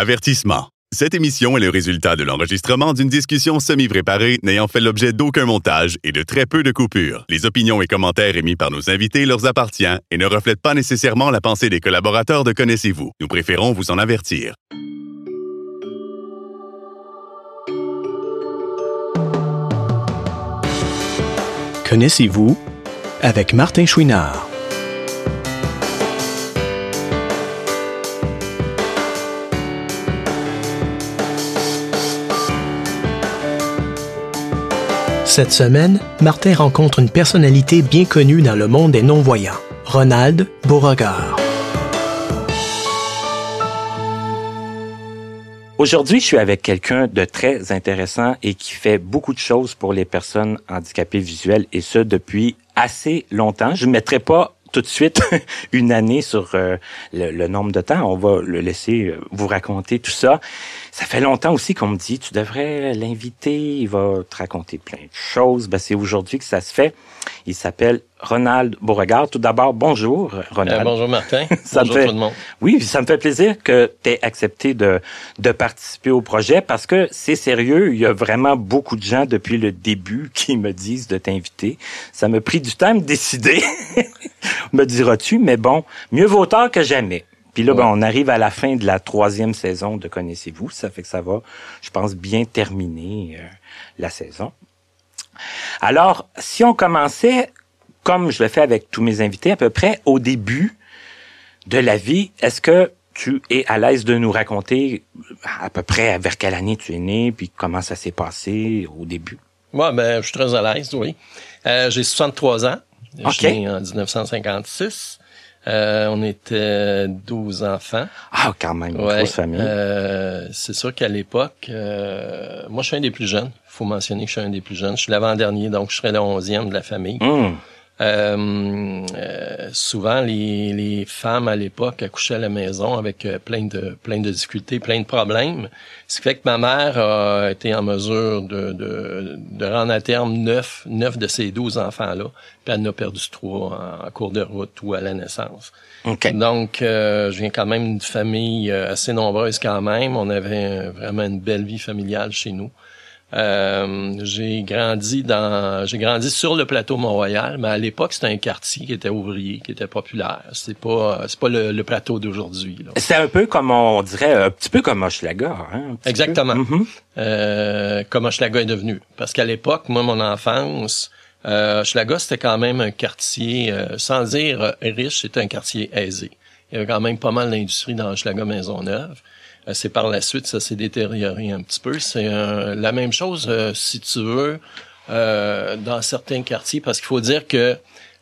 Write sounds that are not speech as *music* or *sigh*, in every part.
Avertissement. Cette émission est le résultat de l'enregistrement d'une discussion semi-préparée n'ayant fait l'objet d'aucun montage et de très peu de coupures. Les opinions et commentaires émis par nos invités leur appartiennent et ne reflètent pas nécessairement la pensée des collaborateurs de Connaissez-vous. Nous préférons vous en avertir. Connaissez-vous avec Martin Chouinard. Cette semaine, Martin rencontre une personnalité bien connue dans le monde des non-voyants, Ronald Beauregard. Aujourd'hui, je suis avec quelqu'un de très intéressant et qui fait beaucoup de choses pour les personnes handicapées visuelles et ce depuis assez longtemps. Je ne mettrai pas tout de suite *laughs* une année sur euh, le, nombre de temps. On va le laisser euh, vous raconter tout ça. Ça fait longtemps aussi qu'on me dit, tu devrais l'inviter, il va te raconter plein de choses. Ben, c'est aujourd'hui que ça se fait. Il s'appelle Ronald Beauregard. Tout d'abord, bonjour, Ronald. Euh, bonjour, Martin. *laughs* ça bonjour tout le monde. Oui, ça me fait plaisir que tu aies accepté de, de participer au projet parce que c'est sérieux. Il y a vraiment beaucoup de gens depuis le début *laughs* qui me disent de t'inviter. Ça m'a pris du temps à me décider, *laughs* me diras-tu, mais bon, mieux vaut tard que jamais. Puis là, ben, on arrive à la fin de la troisième saison de Connaissez-vous. Ça fait que ça va, je pense, bien terminer euh, la saison. Alors, si on commençait, comme je le fais avec tous mes invités, à peu près au début de la vie, est-ce que tu es à l'aise de nous raconter à peu près vers quelle année tu es né, puis comment ça s'est passé au début? Moi, ben, je suis très à l'aise, oui. Euh, j'ai 63 ans. Je suis né en 1956. Euh, on était 12 enfants. Ah, quand même, une grosse famille. Euh, c'est sûr qu'à l'époque, euh, moi, je suis un des plus jeunes. Il faut mentionner que je suis un des plus jeunes. Je suis l'avant-dernier, donc je serais le onzième de la famille. Hum. Euh, euh, souvent, les, les, femmes à l'époque accouchaient à la maison avec euh, plein de plein de difficultés, plein de problèmes. Ce qui fait que ma mère a été en mesure de, de, de rendre à terme neuf, neuf de ces douze enfants-là, puis elle en a perdu trois en, cours de route ou à la naissance. Donc, je viens quand même d'une famille assez nombreuse quand même. On avait vraiment une belle vie familiale chez nous. Euh, j'ai grandi dans, j'ai grandi sur le plateau Mont-Royal, mais à l'époque c'était un quartier qui était ouvrier, qui était populaire. C'est pas, c'est pas le, plateau d'aujourd'hui. C'est un peu comme on dirait, un petit peu comme Hochelaga. Hein, Exactement. Mm-hmm. euh, comme Hochelaga est devenu, parce qu'à l'époque, moi, mon enfance, euh, Hochelaga c'était quand même un quartier, euh, sans dire riche, c'était un quartier aisé. Il y avait quand même pas mal d'industrie dans Hochelaga Maisonneuve. Euh, c'est par la suite, ça s'est détérioré un petit peu. C'est la même chose, euh, si tu veux, euh, dans certains quartiers, parce qu'il faut dire que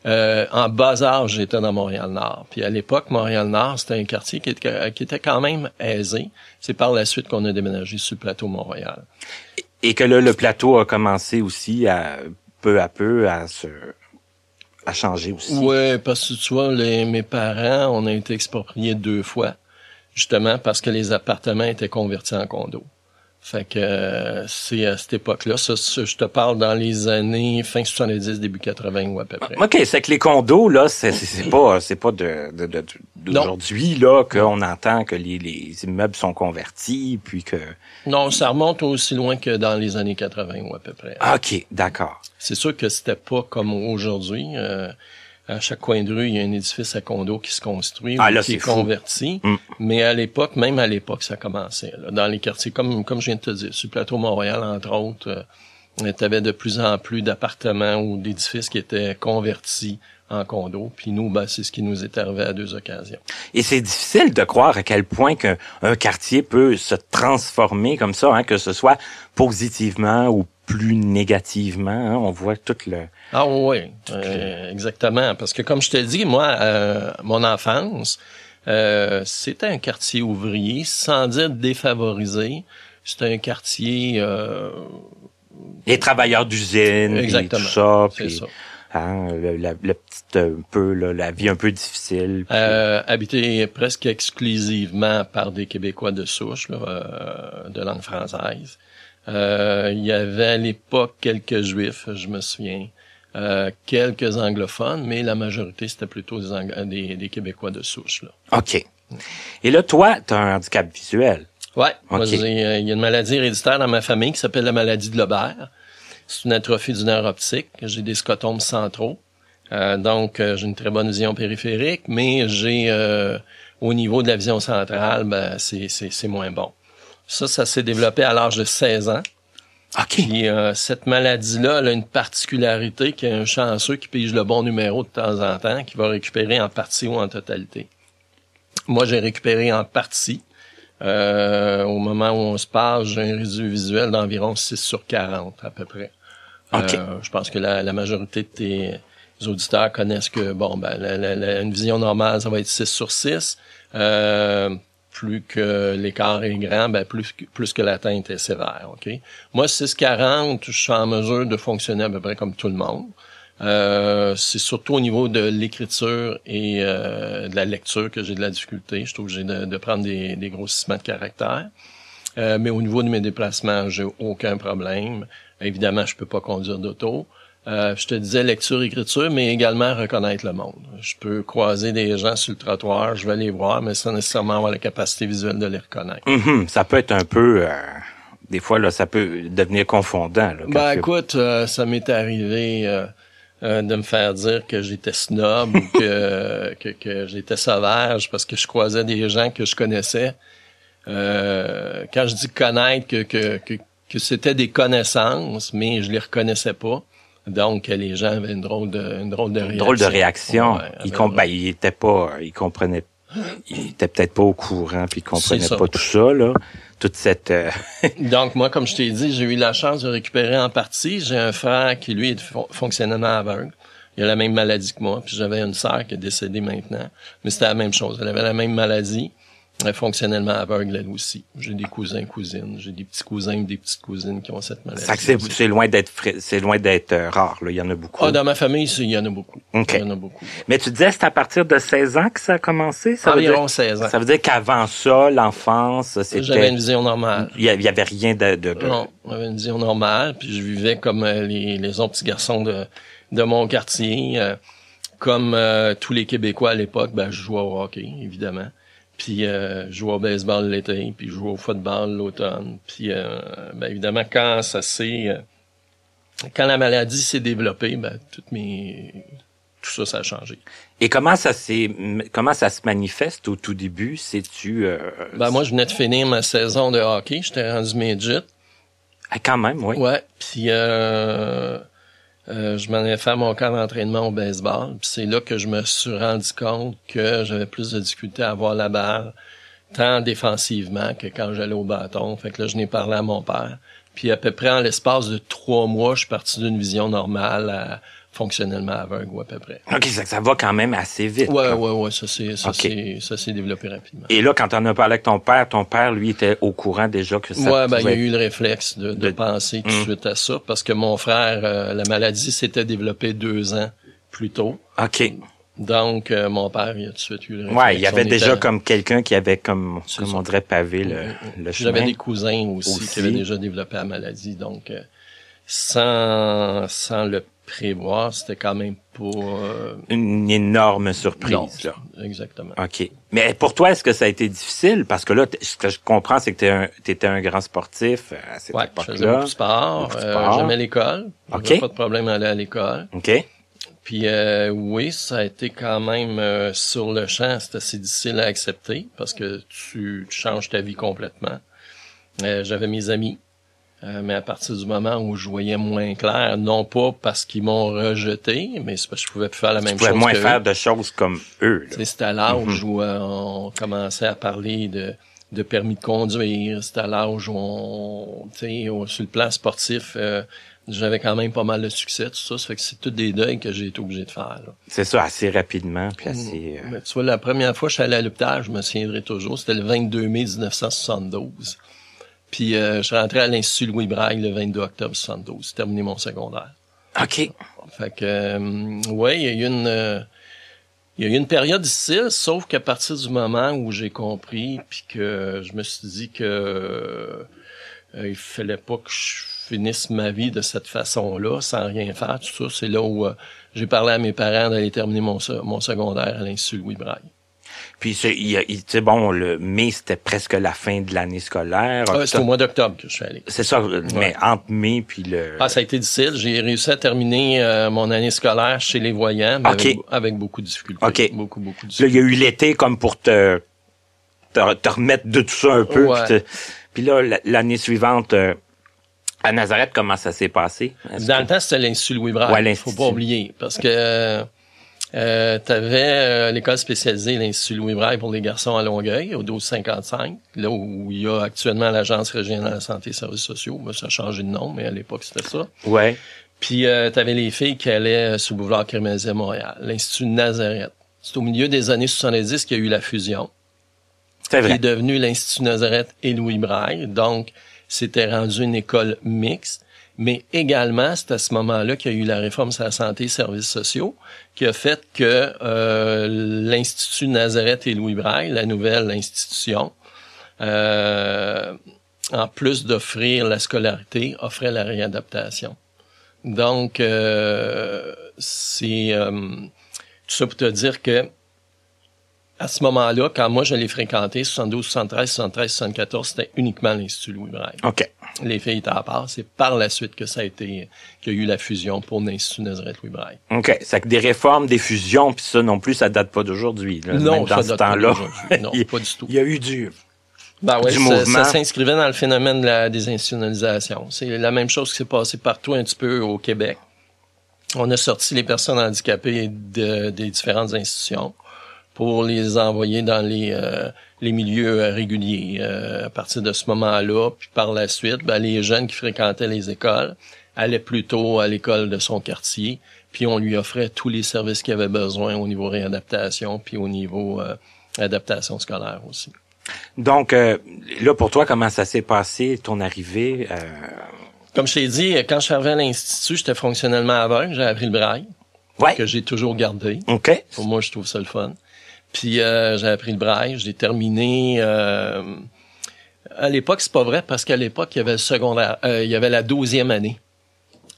en bas âge, j'étais dans Montréal-Nord. Puis à l'époque, Montréal-Nord, c'était un quartier qui était, qui était quand même aisé. C'est par la suite qu'on a déménagé sur le plateau Montréal. Et que là, le plateau a commencé aussi à peu à peu à se à changer aussi. Oui, parce que tu vois, les, mes parents, on a été expropriés deux fois justement parce que les appartements étaient convertis en condos. Fait que euh, c'est à cette époque-là. Ça, je te parle dans les années fin 70, début 80 ou à peu près. OK, c'est que les condos, là, c'est pas c'est pas de, d'aujourd'hui là qu'on entend que les, les, immeubles sont convertis puis que Non, ça remonte aussi loin que dans les années 80 ou à peu près. OK, d'accord. C'est sûr que c'était pas comme aujourd'hui. Euh, à chaque coin de rue, il y a un édifice à condo qui se construit ah, ou qui est, converti. Mm. Mais à l'époque, même à l'époque, ça commençait. Dans les quartiers, comme, comme je viens de te dire, sur le plateau Montréal, entre autres, euh, tu avais de plus en plus d'appartements ou d'édifices qui étaient convertis en condo. Puis nous, ben, c'est ce qui nous est arrivé à deux occasions. Et c'est difficile de croire à quel point qu'un quartier peut se transformer comme ça, hein, que ce soit positivement ou plus négativement. Hein, on voit tout le... Ah oui, euh, exactement. Parce que comme je te dis, moi, euh, mon enfance, euh, c'était un quartier ouvrier, sans dire défavorisé. C'était un quartier... Euh, Les travailleurs d'usine, Exactement. tout ça. Puis, ça. Hein, la, petite un peu la vie un peu difficile. Euh, habité presque exclusivement par des Québécois de souche, là, de langue française. Euh, il y avait à l'époque quelques juifs, je me souviens, euh, quelques anglophones, mais la majorité, c'était plutôt des, des, Québécois de souche. Là. OK. Et là, toi, tu as un handicap visuel. Ouais. Moi, il y a une maladie héréditaire dans ma famille qui s'appelle la maladie de Lobert. C'est une atrophie du nerf optique. J'ai des scotomes centraux. Euh, donc, euh, j'ai une très bonne vision périphérique, mais j'ai euh, au niveau de la vision centrale, ben, c'est moins bon. Ça, ça s'est développé à l'âge de 16 ans. OK. Puis cette maladie-là, elle a une particularité qu'il y a un chanceux qui pige le bon numéro de temps en temps, qui va récupérer en partie ou en totalité. Moi, j'ai récupéré en partie. au moment où on se parle, j'ai un résidu visuel d'environ 6 sur 40 à peu près. Euh, je pense que la, la, majorité de tes auditeurs connaissent que bon ben la, une vision normale ça va être 6 sur 6. Euh, plus que l'écart est grand, ben plus plus que l'atteinte est sévère. Ok? Moi 6,40, je suis en mesure de fonctionner à peu près comme tout le monde. Euh, c'est surtout au niveau de l'écriture et euh, de la lecture que j'ai de la difficulté. Je trouve que j'ai de, de, prendre des, des grossissements de caractère. Euh, mais au niveau de mes déplacements, j'ai aucun problème. Évidemment, je peux pas conduire d'auto. Euh, je te disais lecture, écriture, mais également reconnaître le monde. Je peux croiser des gens sur le trottoir, je vais les voir, mais sans nécessairement avoir la capacité visuelle de les reconnaître. Mm-hmm. Ça peut être un peu, euh, des fois là, ça peut devenir confondant. Là, ben écoute, euh, ça m'est arrivé euh, de me faire dire que j'étais snob ou que, *laughs* que, que j'étais sauvage parce que je croisais des gens que je connaissais. quand je dis connaître, que, que, que que c'était des connaissances, mais je les reconnaissais pas. Donc, les gens avaient une drôle de, une drôle de réaction. drôle de réaction. ils, ben, ils étaient pas, ils comprenaient, ils étaient peut-être pas au courant, puis ils comprenaient pas tout ça, là. Toute cette. Euh, *laughs* Donc, moi, comme je t'ai dit, j'ai eu la chance de récupérer en partie. J'ai un frère qui, lui, est fonctionnellement aveugle. Il a la même maladie que moi. Puis j'avais une sœur qui est décédée maintenant. Mais c'était la même chose. Elle avait la même maladie fonctionnellement aveugle elle aussi. J'ai des cousins, cousines, j'ai des petits cousins, des petites cousines qui ont cette maladie. C'est loin d'être c'est loin d'être euh, rare là, il y en a beaucoup. Ah, dans ma famille, il y en a beaucoup. Il y en a beaucoup. Mais tu disais c'est à partir de 16 ans que ça a commencé, ça Environ veut 16 ans. Ça veut dire qu'avant ça, l'enfance, c'était J'avais une vision normale. Il y avait rien de, de... Non, j'avais une vision normale, puis je vivais comme euh, les, les autres petits garçons de de mon quartier. Euh, comme tous les Québécois à l'époque, ben, je jouais au hockey, évidemment. Puis euh, jouer au baseball l'été, puis jouer au football l'automne. Puis euh, ben, évidemment, quand ça s'est... Euh, quand la maladie s'est développée, ben, toutes mes... tout ça, ça a changé. Et comment ça s'est comment ça se manifeste au tout début? C'est-tu... Euh, ben, moi, je venais de finir ma saison de hockey. J'étais rendu midget. Ah, quand même, oui. Ouais. Puis... Euh, euh, je m'en ai fait mon camp d'entraînement au baseball. Puis c'est là que je me suis rendu compte que j'avais plus de difficulté à avoir la balle, tant défensivement que quand j'allais au bâton. Fait que là, je n'ai parlé à mon père. Puis à peu près en l'espace de trois mois, je suis parti d'une vision normale à fonctionnellement aveugle ou à peu près. OK, ça, ça va quand même assez vite. Ouais, ouais, ouais, ça s'est développé rapidement. Et là quand on a parlé avec ton père, ton père lui était au courant déjà que ça Ouais, ben il y a eu le réflexe de, de, penser tout de hum. suite à ça parce que mon frère euh, la maladie s'était développée deux ans plus tôt. OK. Donc, euh, mon père, il a tout de suite eu le. Ouais, il y avait déjà comme quelqu'un qui avait, comme, comme on dirait, pavé le, le chemin. J'avais des cousins aussi, qui avaient déjà développé la maladie. Donc, euh, sans, sans le prévoir, c'était quand même pas... Euh, Une énorme surprise. là. Exactement. OK. Mais pour toi, est-ce que ça a été difficile? Parce que là, ce que je comprends, c'est que tu étais un grand sportif euh, à cette ouais, je faisais beaucoup de sport. Euh, J'aimais l'école. OK. Pas de problème à aller à l'école. OK. Puis euh, oui, ça a été quand même sur le champ, c'est assez difficile à accepter parce que tu, tu changes ta vie complètement. J'avais mes amis euh, mais à partir du moment où je voyais moins clair, non pas parce qu'ils m'ont rejeté, mais c'est parce que je pouvais faire la même chose. Tu pouvais moins faire de choses comme eux. C'était à l'âge mhm. où euh, on commençait à parler de, de permis de conduire. C'était à l'âge où on, tu sais, sur le plan sportif, euh, j'avais quand même pas mal de succès, tout ça. Ça fait que c'est tous des deuils que j'ai été obligé de faire. C'est ça, assez rapidement, puis assez... Mais tu vois, la première fois que je suis allé à l'hôpital, je me souviendrai toujours, c'était le 22 mai 1972. Puis euh, je suis rentré à l'Institut Louis Braille le 22 octobre 72. J'ai terminé mon secondaire. OK. Fait que, euh, ouais, il y a eu une... Euh, il y a eu une période difficile, sauf qu'à partir du moment où j'ai compris, puis que je me suis dit que euh, il fallait pas que je finisse ma vie de cette façon-là, sans rien faire, tout ça, c'est là où j'ai parlé à mes parents d'aller terminer mon, mon secondaire à l'Institut Louis Braille. Puis c'est il il- tu sais, bon, le mai c'était presque la fin de l'année scolaire. Ah, c'est au mois d'octobre que je suis allé. C'est ça, mais entre mai puis le. Ah, ça a été difficile. J'ai réussi à terminer euh, mon année scolaire chez les voyants, mais Ok. avec, avec beaucoup de difficultés. Ok. Beaucoup, beaucoup de Là, il difficultés. y a eu l'été comme pour te, te, te remettre de tout ça un peu. Ouais. Puis, te- puis là, la- l'année suivante, euh, à Nazareth, comment ça s'est passé? Dans que- le temps, c'était l'Institut Louis Braille. Ouais, Faut l'Institut. pas oublier. Parce que euh, euh, tu avais l'école spécialisée, l'Institut Louis Braille pour les garçons à Longueuil, au 1255, là où il y a actuellement l'Agence régionale de la santé et services sociaux. Ben, ça a changé de nom, mais à l'époque, c'était ça. Ouais. Puis euh, tu avais les filles qui allaient euh, sur le boulevard à Montréal, l'Institut Nazareth. C'est au milieu des années 70 qu'il y a eu la fusion. C'est qui vrai. est devenu l'Institut Nazareth et Louis Braille. Donc, c'était rendu une école mixte. Mais également, c'est à ce moment-là qu'il y a eu la réforme sur la santé et services sociaux, qui a fait que euh, l'Institut Nazareth et Louis Braille, la nouvelle institution, euh, en plus d'offrir la scolarité, offrait la réadaptation. Donc, euh, c'est euh, tout ça pour te dire que à ce moment-là, quand moi je l'ai fréquenté, 72, 73, 73, 74, c'était uniquement l'Institut Louis Braille. OK. Les filles étaient à part. C'est par la suite que ça a été, qu'il y a eu la fusion pour l'Institut Nazareth Louis Braille. OK. C'est que des réformes, des fusions, puis ça non plus, ça date pas d'aujourd'hui. là. Même dans ça ce date pas temps-là. d'aujourd'hui. Non, *laughs* il, pas du tout. il y a eu du. Ben ouais, du ça, ça s'inscrivait dans le phénomène de la désinstitutionnalisation. C'est la même chose qui s'est passé partout un petit peu au Québec. On a sorti les personnes handicapées de- des différentes institutions pour les envoyer dans les, euh, les milieux euh, réguliers. Euh, à partir de ce moment-là, puis par la suite, ben, les jeunes qui fréquentaient les écoles allaient plutôt à l'école de son quartier, puis on lui offrait tous les services qu'il avait besoin au niveau réadaptation, puis au niveau euh, adaptation scolaire aussi. Donc, euh, là, pour toi, comment ça s'est passé, ton arrivée? euh, Comme je t'ai dit, quand je suis arrivé à l'Institut, j'étais fonctionnellement aveugle, j'ai appris le braille, Ouais. que j'ai toujours gardé. OK. Pour moi, je trouve ça le fun. Puis euh, j'ai appris le braille, j'ai terminé... euh, à l'époque, c'est pas vrai, parce qu'à l'époque, il y avait le secondaire, euh, il y avait la douzième année.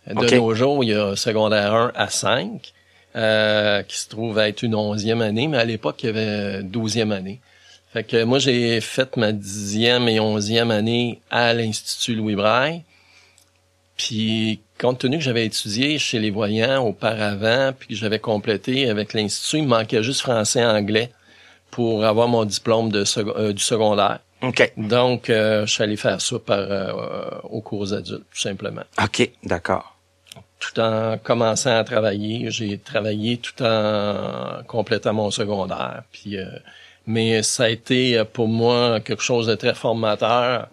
De nos jours, il y a secondaire 1 à 5, euh, qui se trouve à être une onzième année, mais à l'époque, il y avait douzième année. Fait que moi, j'ai fait ma dixième et onzième année à l'Institut Louis Braille. Puis, compte tenu que j'avais étudié chez les voyants auparavant, puis que j'avais complété avec l'Institut, il me manquait juste français et anglais pour avoir mon diplôme de sec- euh, du secondaire. OK. Donc, euh, je suis allé faire ça par, euh, aux cours adultes, tout simplement. OK. D'accord. Tout en commençant à travailler, j'ai travaillé tout en complétant mon secondaire. Puis, euh, mais ça a été euh, pour moi quelque chose de très formateur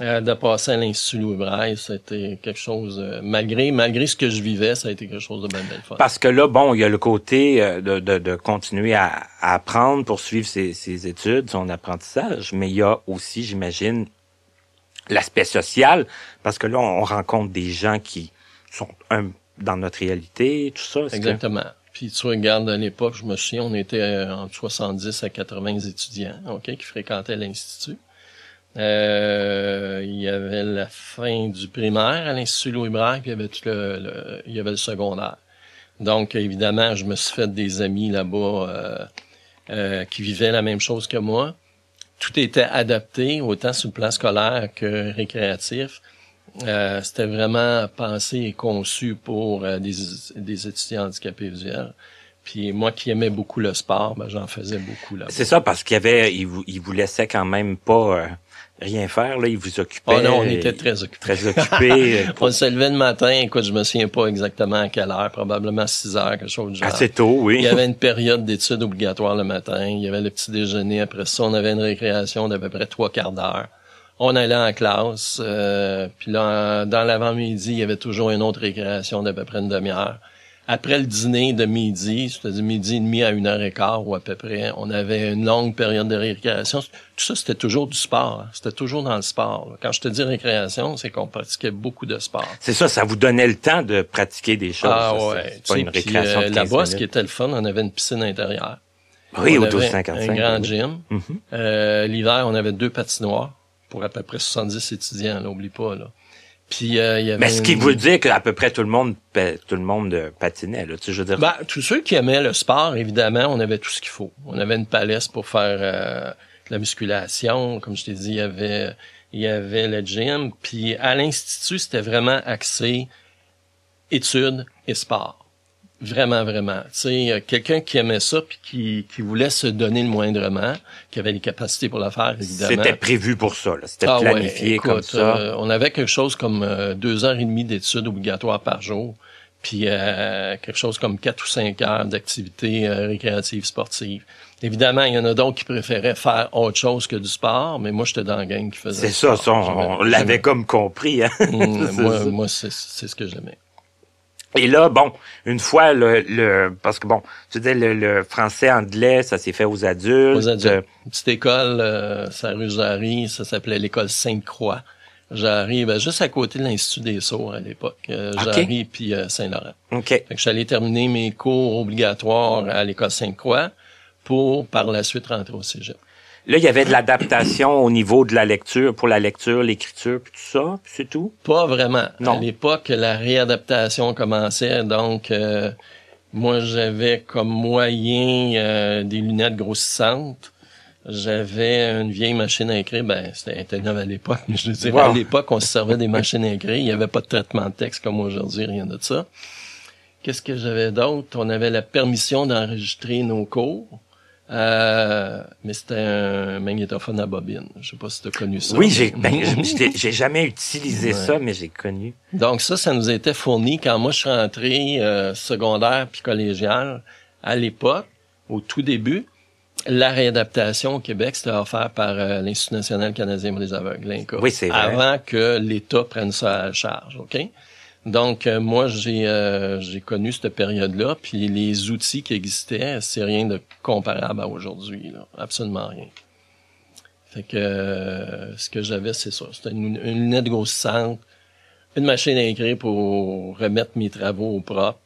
euh, de passer à l'Institut Louis Braille. C'était quelque chose, euh, malgré malgré ce que je vivais, ça a été quelque chose de bien, bien fun. Parce que là, bon, il y a le côté euh, de, de, de continuer à, à apprendre, poursuivre ses, ses études, son apprentissage, mais il y a aussi, j'imagine, l'aspect social, parce que là, on rencontre des gens qui sont un, dans notre réalité, tout ça. que- Exactement. Puis tu regardes à l'époque, je me souviens, on était entre 70 à 80 étudiants, ok, qui fréquentaient l'institut. Euh, il y avait la fin du primaire à l'institut Louis Braille, puis il y avait le secondaire. Donc évidemment, je me suis fait des amis là-bas euh, euh, qui vivaient la même chose que moi. Tout était adapté autant sur le plan scolaire que récréatif. Euh, c'était vraiment pensé et conçu pour euh, des, des étudiants handicapés visuels. Puis moi qui aimais beaucoup le sport, ben, j'en faisais beaucoup là. C'est ça, parce qu'il y avait, il vous, il vous laissait quand même pas euh, rien faire, là, il vous occupait. Oh non, on était très occupés. très occupé. *laughs* euh, On se levait le matin, écoute, je me souviens pas exactement à quelle heure, probablement 6 heures, quelque chose du genre. assez tôt, oui. Il y avait une période d'études obligatoire le matin, il y avait le petit déjeuner, après ça, on avait une récréation d'à peu près trois quarts d'heure. On allait en classe, euh, puis là, dans l'avant-midi, il y avait toujours une autre récréation d'à peu près une demi-heure. Après le dîner de midi, c'est-à-dire midi et demi à une heure et quart ou à peu près, on avait une longue période de récréation. Tout ça, c'était toujours du sport. hein. C'était toujours dans le sport. là. Quand je te dis récréation, c'est qu'on pratiquait beaucoup de sport. C'est ça, ça vous donnait le temps de pratiquer des choses. Ah ça, ouais. C'est pas sais, une puis, récréation euh, de 15 Là-bas, ce qui était le fun, on avait une piscine intérieure. Oui, on au avait 1255. Un grand gym. Mhm. Euh, L'hiver, on avait deux patinoires pour à peu près 70 étudiants, là, oublie pas. Là. Puis euh, il y avait Mais ce qui une- veut dire qu'à peu près tout le monde, tout le monde euh, patinait, là. Tu sais, je veux dire. Ben, tous ceux qui aimaient le sport, évidemment, on avait tout ce qu'il faut. On avait une palette pour faire euh, de la musculation, comme je t'ai dit, il y avait il y avait le gym, puis à l'institut, c'était vraiment axé études et sport. Vraiment, vraiment. Tu sais, euh, quelqu'un qui aimait ça puis qui, qui voulait se donner le moindrement, qui avait les capacités pour le faire, évidemment. C'était prévu pour ça, là. C'était Ah ouais, planifié écoute, comme ça. euh, on avait quelque chose comme euh, deux heures et demie d'études obligatoires par jour, puis euh, quelque chose comme quatre ou cinq heures d'activités récréatives sportives. Évidemment, il y en a d'autres qui préféraient faire autre chose que du sport, mais moi, j'étais dans la gang qui faisait C'est ça, ça, on, l'avait comme compris. Hein? *laughs* C'est moi, moi c'est c'est ce que j'aimais. Et là, bon, une fois le, le parce que bon, tu disais le, le français anglais, ça s'est fait aux adultes. Aux adultes. Une petite école, euh, ça rue Jarry, ça s'appelait l'école Sainte-Croix. Jarry, ben, juste à côté de l'Institut des Sceaux à l'époque. Euh. Jarry puis euh, Saint-Laurent. OK. Fait que je suis allé terminer mes cours obligatoires à l'école Sainte-Croix pour par la suite rentrer au cégep. Là, il y avait de l'adaptation au niveau de la lecture, pour la lecture, l'écriture, puis tout ça, puis c'est tout? Pas vraiment. Non. À l'époque, la réadaptation commençait, donc euh, moi j'avais comme moyen euh, des lunettes grossissantes. J'avais une vieille machine à écrire, ben c'était était neuve à l'époque, mais je veux dire, Wow. à l'époque, on se servait des machines à écrire, il n'y avait pas de traitement de texte comme aujourd'hui, rien de ça. Qu'est-ce que j'avais d'autre? On avait la permission d'enregistrer nos cours. Euh, mais c'était un magnétophone à bobine. Je sais pas si tu as connu ça. Oui, j'ai ben, j'ai jamais utilisé Ouais. ça, mais j'ai connu. Donc ça, ça nous était fourni quand moi je suis rentré euh, secondaire puis collégial à l'époque, au tout début. La réadaptation au Québec, c'était offert par euh, l'Institut national canadien pour les aveugles, l'INCA. Oui, c'est vrai. Avant que l'État prenne ça à charge, OK? Donc, euh, moi, j'ai euh, j'ai connu cette période-là, puis les outils qui existaient, c'est rien de comparable à aujourd'hui. Absolument rien. Fait que euh, ce que j'avais, c'est ça. C'était une, une lunette grossissante, une machine à écrire pour remettre mes travaux au propre,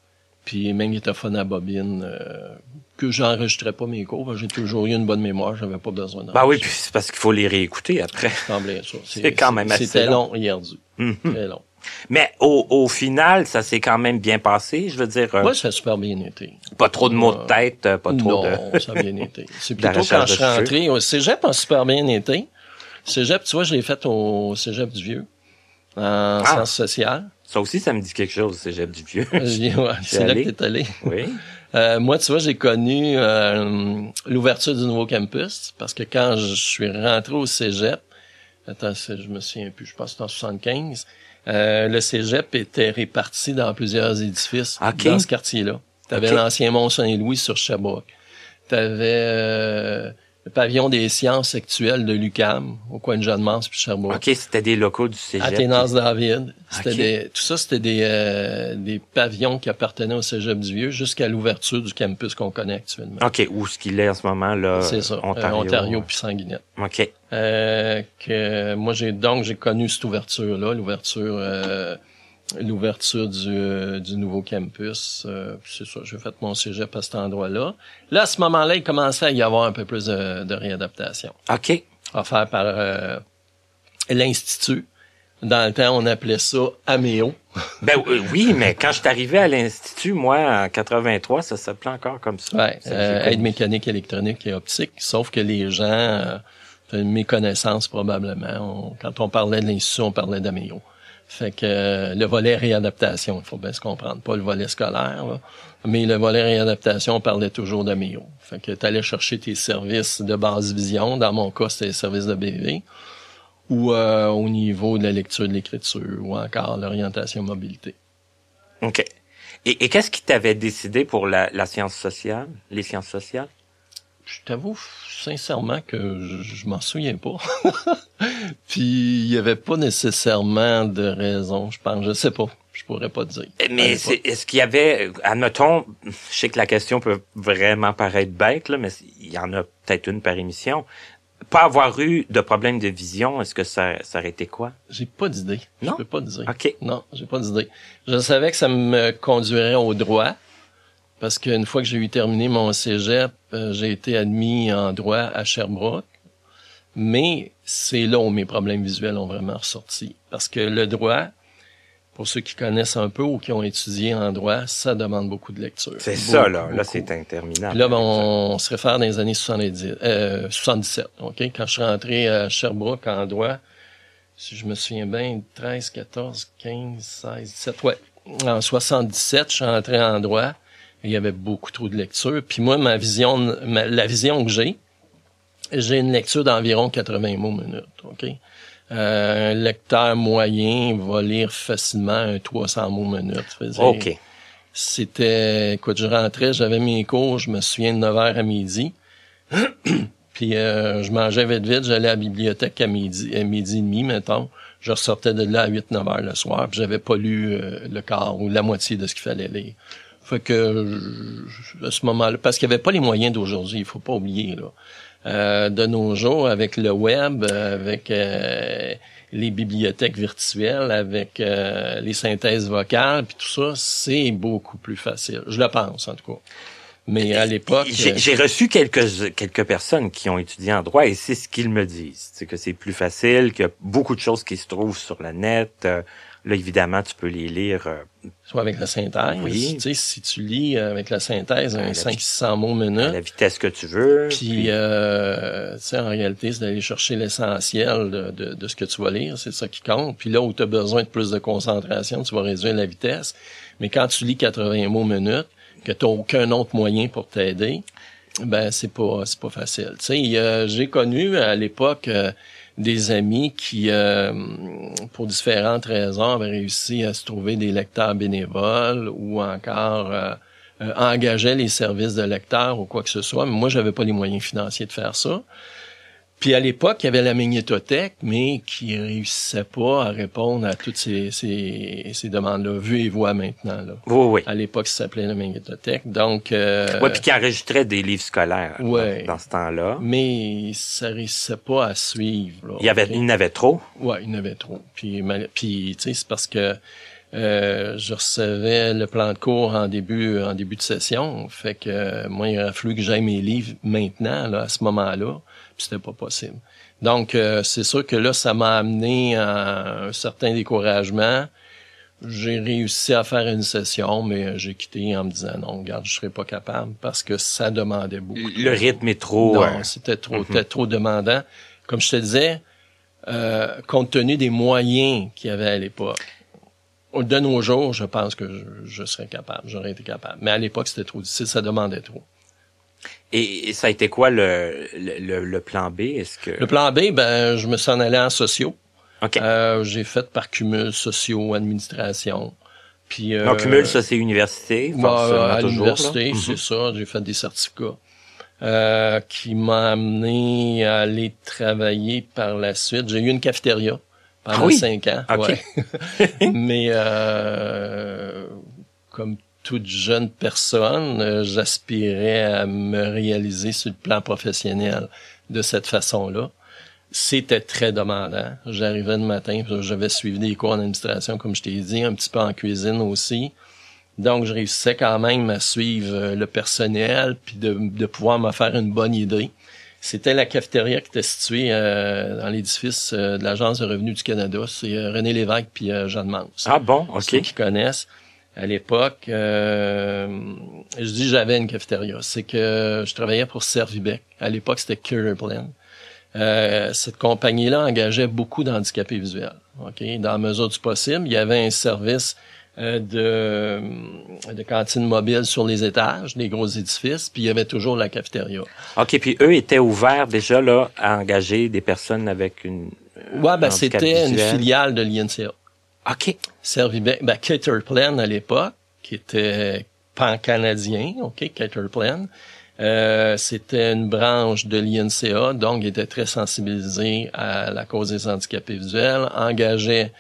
puis un magnétophone à bobine euh, que j'enregistrais pas mes cours. J'ai toujours eu une bonne mémoire, j'avais pas besoin d'en Bah oui, puis c'est parce qu'il faut les réécouter après. C'est quand même assez C'était long. long et ardu. Mhm. Très long. Mais au, au final, ça s'est quand même bien passé. Je veux dire, euh, Moi, ça a super bien été. pas trop de mots de tête, euh, pas trop non, de... ça a bien été. *laughs* C'est plutôt quand je suis rentré au cégep a super bien été. Cégep, tu vois, je l'ai fait au cégep du Vieux, en Ah. sciences sociales. Ça aussi, ça me dit quelque chose, Cégep du Vieux. *laughs* Ouais, *laughs* C'est là que t'es allé. oui. Euh, moi, tu vois, j'ai connu euh, l'ouverture du nouveau campus parce que quand je suis rentré au cégep, attends, je me souviens plus, je pense que c'était en 75, euh, le cégep était réparti dans plusieurs édifices dans ce quartier-là. T'avais Ok. l'ancien Mont-Saint-Louis sur Sherbrooke. T'avais euh, le pavillon des sciences actuelles de l'UCAM au coin de Jeanne-Mance puis Sherbrooke. OK, c'était des locaux du Cégep. Athénas David. C'était des, tout ça, c'était des, euh, des pavillons qui appartenaient au Cégep du Vieux jusqu'à l'ouverture du campus qu'on connaît actuellement. OK, où ce qu'il est en ce moment, là? C'est ça, Ah, Ontario. Ontario, Ontario puis Sanguinette. OK. Euh, que moi j'ai donc j'ai connu cette ouverture là, l'ouverture euh, l'ouverture du, euh, du nouveau campus. Euh, c'est ça, j'ai fait mon cégep à cet endroit-là. Là à ce moment-là, il commençait à y avoir un peu plus de, de réadaptation OK. offert par euh, l'institut. Dans le temps, on appelait ça Améo. *laughs* Ben oui, mais quand je suis arrivé à l'Institut, moi, en 83, ça s'appelait encore comme ça. Ouais, Ça, euh, aide mécanique électronique et optique. Sauf que les gens, euh, c'est une méconnaissance probablement. On- quand on parlait de l'institut, on parlait d'Améo. Fait que euh, le volet réadaptation, il faut bien se comprendre, pas le volet scolaire, là. mais le volet réadaptation, on parlait toujours d'Améo. Fait que tu allais chercher tes services de base vision, dans mon cas, c'était les services de BV, ou euh, au niveau de la lecture de l'écriture, ou encore l'orientation mobilité. OK. Et, et qu'est-ce qui t'avait décidé pour la, la science sociale, les sciences sociales? Je t'avoue sincèrement que je, je m'en souviens pas. *laughs* Puis il y avait pas nécessairement de raison, je pense. Je sais pas. Je pourrais pas dire. Mais est-ce qu'il y avait, euh, admettons, je sais que la question peut vraiment paraître bête, là, mais il y en a peut-être une par émission. Pas avoir eu de problème de vision, est-ce que ça, ça aurait été quoi? J'ai pas d'idée. Je Non? peux pas dire. OK. Non, j'ai pas d'idée. Je savais que ça me conduirait au droit. Parce qu'une fois que j'ai eu terminé mon cégep, euh, j'ai été admis en droit à Sherbrooke. Mais c'est là où mes problèmes visuels ont vraiment ressorti. Parce que le droit, pour ceux qui connaissent un peu ou qui ont étudié en droit, ça demande beaucoup de lecture. C'est ça, là. Là, c'est interminable. là, ben, on, se réfère dans les années 70, euh, 77, OK? Quand je suis rentré à Sherbrooke en droit, si je me souviens bien, 13, 14, 15, 16, 17, ouais. En 77, je suis rentré en droit. Il y avait beaucoup trop de lecture. Puis moi, ma vision, la vision que j'ai, j'ai une lecture d'environ 80 mots minute, OK? Euh, un lecteur moyen va lire facilement un 300 mots minute. OK. C'était, écoute, je rentrais, j'avais mes cours, je me souviens de 9h à midi. *clears throat* Puis euh, je mangeais vite vite, j'allais à la bibliothèque à midi, à midi et demi, mettons. Je ressortais de là à 8-9 heures le soir, puis j'avais pas lu euh, le quart ou la moitié de ce qu'il fallait lire. Fait que à ce moment-là, parce qu'il n'y avait pas les moyens d'aujourd'hui, il faut pas oublier là. Euh, de nos jours, avec le web, avec euh, les bibliothèques virtuelles, avec euh, les synthèses vocales, puis tout ça, c'est beaucoup plus facile. Je le pense, en tout cas. Mais à l'époque, j'ai reçu quelques quelques personnes qui ont étudié en droit et c'est ce qu'ils me disent, c'est que c'est plus facile, qu'il y a beaucoup de choses qui se trouvent sur la net. Là, évidemment, tu peux les lire. Euh, Soit avec la synthèse. Oui. Tu sais, si tu lis avec la synthèse un 500-600 mots minute. À la vitesse que tu veux. Puis, Euh, tu sais, en réalité, c'est d'aller chercher l'essentiel de, de, de, ce que tu vas lire. C'est ça qui compte. Puis là où tu as besoin de plus de concentration, tu vas réduire la vitesse. Mais quand tu lis 80 mots minute, que tu n'as aucun autre moyen pour t'aider, ben c'est pas c'est pas facile. Tu sais, j'ai connu à l'époque... Des amis qui, euh, pour différentes raisons, avaient réussi à se trouver des lecteurs bénévoles ou encore euh, euh, engageaient les services de lecteurs ou quoi que ce soit. Mais moi, j'avais pas les moyens financiers de faire ça. Puis à l'époque, il y avait la magnétothèque, mais qui réussissait pas à répondre à toutes ces, ces, ces demandes-là, vues et voix maintenant. Là. Oui, oui. À l'époque, ça s'appelait la magnétothèque. Donc, euh, ouais, puis qui enregistrait des livres scolaires ouais, dans, ce temps-là. Mais ça réussissait pas à suivre. il y avait, il n'avait trop? Ouais, il n'avait trop. Puis, puis tu sais, c'est parce que euh, je recevais le plan de cours en début en début de session. Fait que moi, il a fallu que j'aille mes livres maintenant, là, à ce moment-là c'était pas possible. Donc, euh, c'est sûr que là, ça m'a amené à un certain découragement. J'ai réussi à faire une session, mais j'ai quitté en me disant non, regarde, je serais pas capable parce que ça demandait beaucoup. Le rythme est trop. Non, c'était trop, mm trop demandant. Comme je te disais, euh, compte tenu des moyens qu'il y avait à l'époque. De nos jours, je pense que je, je serais capable, j'aurais été capable. Mais à l'époque, c'était trop difficile, ça demandait trop. Et, ça a été quoi le, le, le plan B? Est-ce que le plan B, ben je me suis en allé en sociaux. Okay. Euh, j'ai fait par cumul sociaux, administration. Puis euh, cumul, ça c'est université. Bah, à l'université, c'est mhm. ça. J'ai fait des certificats. Euh, qui m'a amené à aller travailler par la suite. J'ai eu une cafétéria pendant ah cinq ans. Okay. Ouais. *laughs* Mais euh, comme toute jeune personne, euh, j'aspirais à me réaliser sur le plan professionnel de cette façon-là. C'était très demandant. J'arrivais le matin, j'avais suivi des cours en administration, comme je t'ai dit, un petit peu en cuisine aussi. Donc, je réussissais quand même à suivre euh, le personnel, puis de, de pouvoir me faire une bonne idée. C'était la cafétéria qui était située euh, dans l'édifice de l'Agence de revenus du Canada. C'est René Lévesque puis Jeanne Mans. Ah bon, ok. Ceux qui connaissent à l'époque, euh, je dis j'avais une cafétéria, c'est que je travaillais pour Servibec. À l'époque, c'était Cureplan. Euh, cette compagnie-là engageait beaucoup d'handicapés visuels. Ok, dans la mesure du possible, il y avait un service euh, de, de cantine mobile sur les étages, des gros édifices, puis il y avait toujours la cafétéria. OK, puis eux étaient ouverts déjà là à engager des personnes avec une Ouais, ben c'était une filiale de l'INCA. OK. Servibec, ben, Caterplan à l'époque, qui était pan-canadien, OK, Caterplan. Euh, c'était une branche de l'INCA, donc il était très sensibilisé à la cause des handicapés visuels, engageait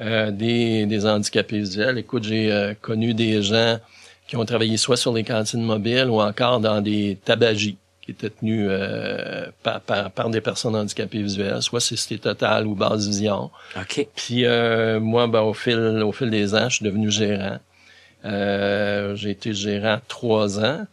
euh, des, des handicapés visuels. Écoute, j'ai euh, connu des gens qui ont travaillé soit sur les cantines mobiles ou encore dans des tabagies qui étaient tenus euh, par, par, des personnes handicapées visuelles, soit Cité Total ou Base Vision. OK. Puis euh, moi, ben, au fil au fil des ans, je suis devenu gérant. Euh, j'ai été gérant trois ans,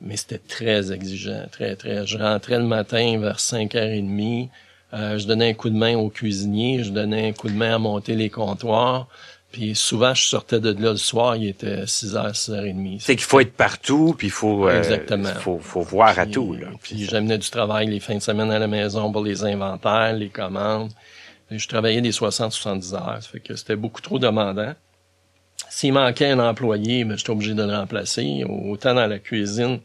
mais c'était très exigeant, très, très. Je rentrais le matin vers 5h30, euh, je donnais un coup de main au cuisinier, je donnais un coup de main à monter les comptoirs. Puis souvent, je sortais de là le soir, il était 6h, 6h30. C'est qu'il faut être partout, puis il faut, euh, Exactement. faut, faut voir à tout. Là. Puis j'amenais du travail les fins de semaine à la maison pour les inventaires, les commandes. Et je travaillais des 60-70 heures. Ça fait que c'était beaucoup trop demandant. S'il manquait un employé, ben, j'étais obligé de le remplacer, autant dans la cuisine,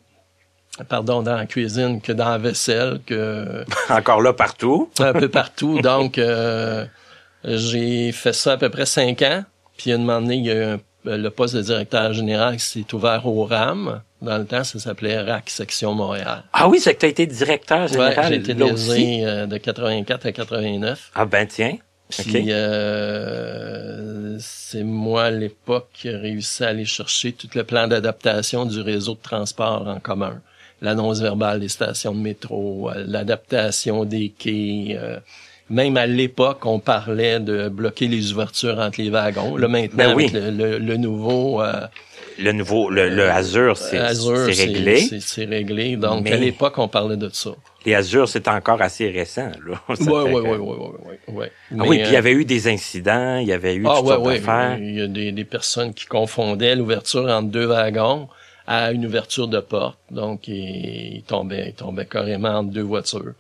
pardon, dans la cuisine que dans la vaisselle, que *laughs* Encore là, partout. un peu partout. Donc, euh, j'ai fait ça à peu près cinq ans. Puis, à un moment donné, il y a eu un- le poste de directeur général qui s'est ouvert au RAM. Dans le temps, ça s'appelait RAC Section Montréal. Ah oui, c'est que tu as été directeur Ouais, général j'ai été aussi. euh, de 84 à 89. Ah ben tiens. Puis euh, c'est moi à l'époque qui ai réussi à aller chercher tout le plan d'adaptation du réseau de transport en commun. L'annonce verbale des stations de métro, euh, l'adaptation des quais. euh, même à l'époque, on parlait de bloquer les ouvertures entre les wagons. Là maintenant, Ben oui. avec le, le- le nouveau euh, Le nouveau, le, le Azure, c'est Azure, c'est réglé. c'est- réglé. Donc Mais- à l'époque, on parlait de ça. Les Azure, c'est encore assez récent. Là. *laughs* Ouais, ouais, ouais, ouais, ouais. Ah oui, puis il y euh, avait eu des incidents, il y avait eu Ah toutes sortes d'affaires. Il y a des, des personnes qui confondaient l'ouverture entre deux wagons à une ouverture de porte. Donc, ils, ils tombaient, ils tombaient carrément entre deux voitures.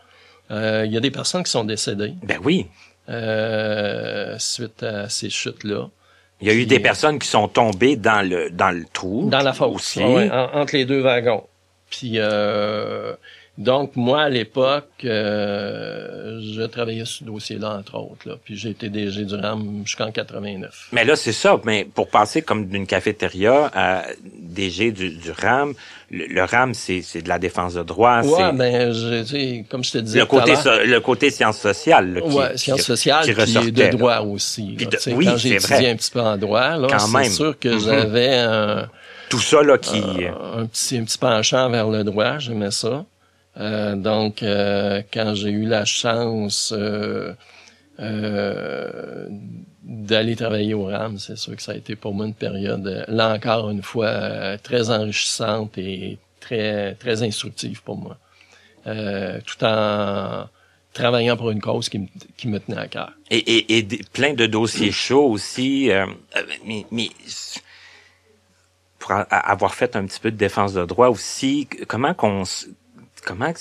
Euh, il y a des personnes qui sont décédées Ben oui. euh, suite à ces chutes-là. Il y a eu des personnes qui sont tombées dans le dans le trou. Dans la fosse. aussi. Ouais, en- entre les deux wagons. Puis euh, donc moi à l'époque, euh, je travaillais sur ce dossier-là entre autres. Là, puis j'ai été DG du RAM jusqu'en 89. Mais là, c'est ça. Mais pour passer comme d'une cafétéria à DG du, du RAM, le, le RAM, c'est c'est de la défense de droit. Ouais, c'est ben je, comme je te disais le côté so- le côté sciences sociales. là, qui- ouais, qui- sciences sociales qui ressortait, de là. droit aussi. Là. de- oui, quand j'ai étudié un petit peu en droit, là, Quand même. c'est sûr que Mhm. j'avais un, Tout ça là qui. un petit un petit penchant vers le droit, j'aimais ça. Euh, donc, euh, quand j'ai eu la chance euh, d'aller travailler au RAM, c'est sûr que ça a été pour moi une période, là encore une fois, très enrichissante et très très instructive pour moi. Euh, tout en travaillant pour une cause qui me, qui me tenait à cœur. Et, et, et plein de dossiers chauds aussi. euh, mais, mais pour avoir fait un petit peu de défense de droit aussi, comment qu'on comment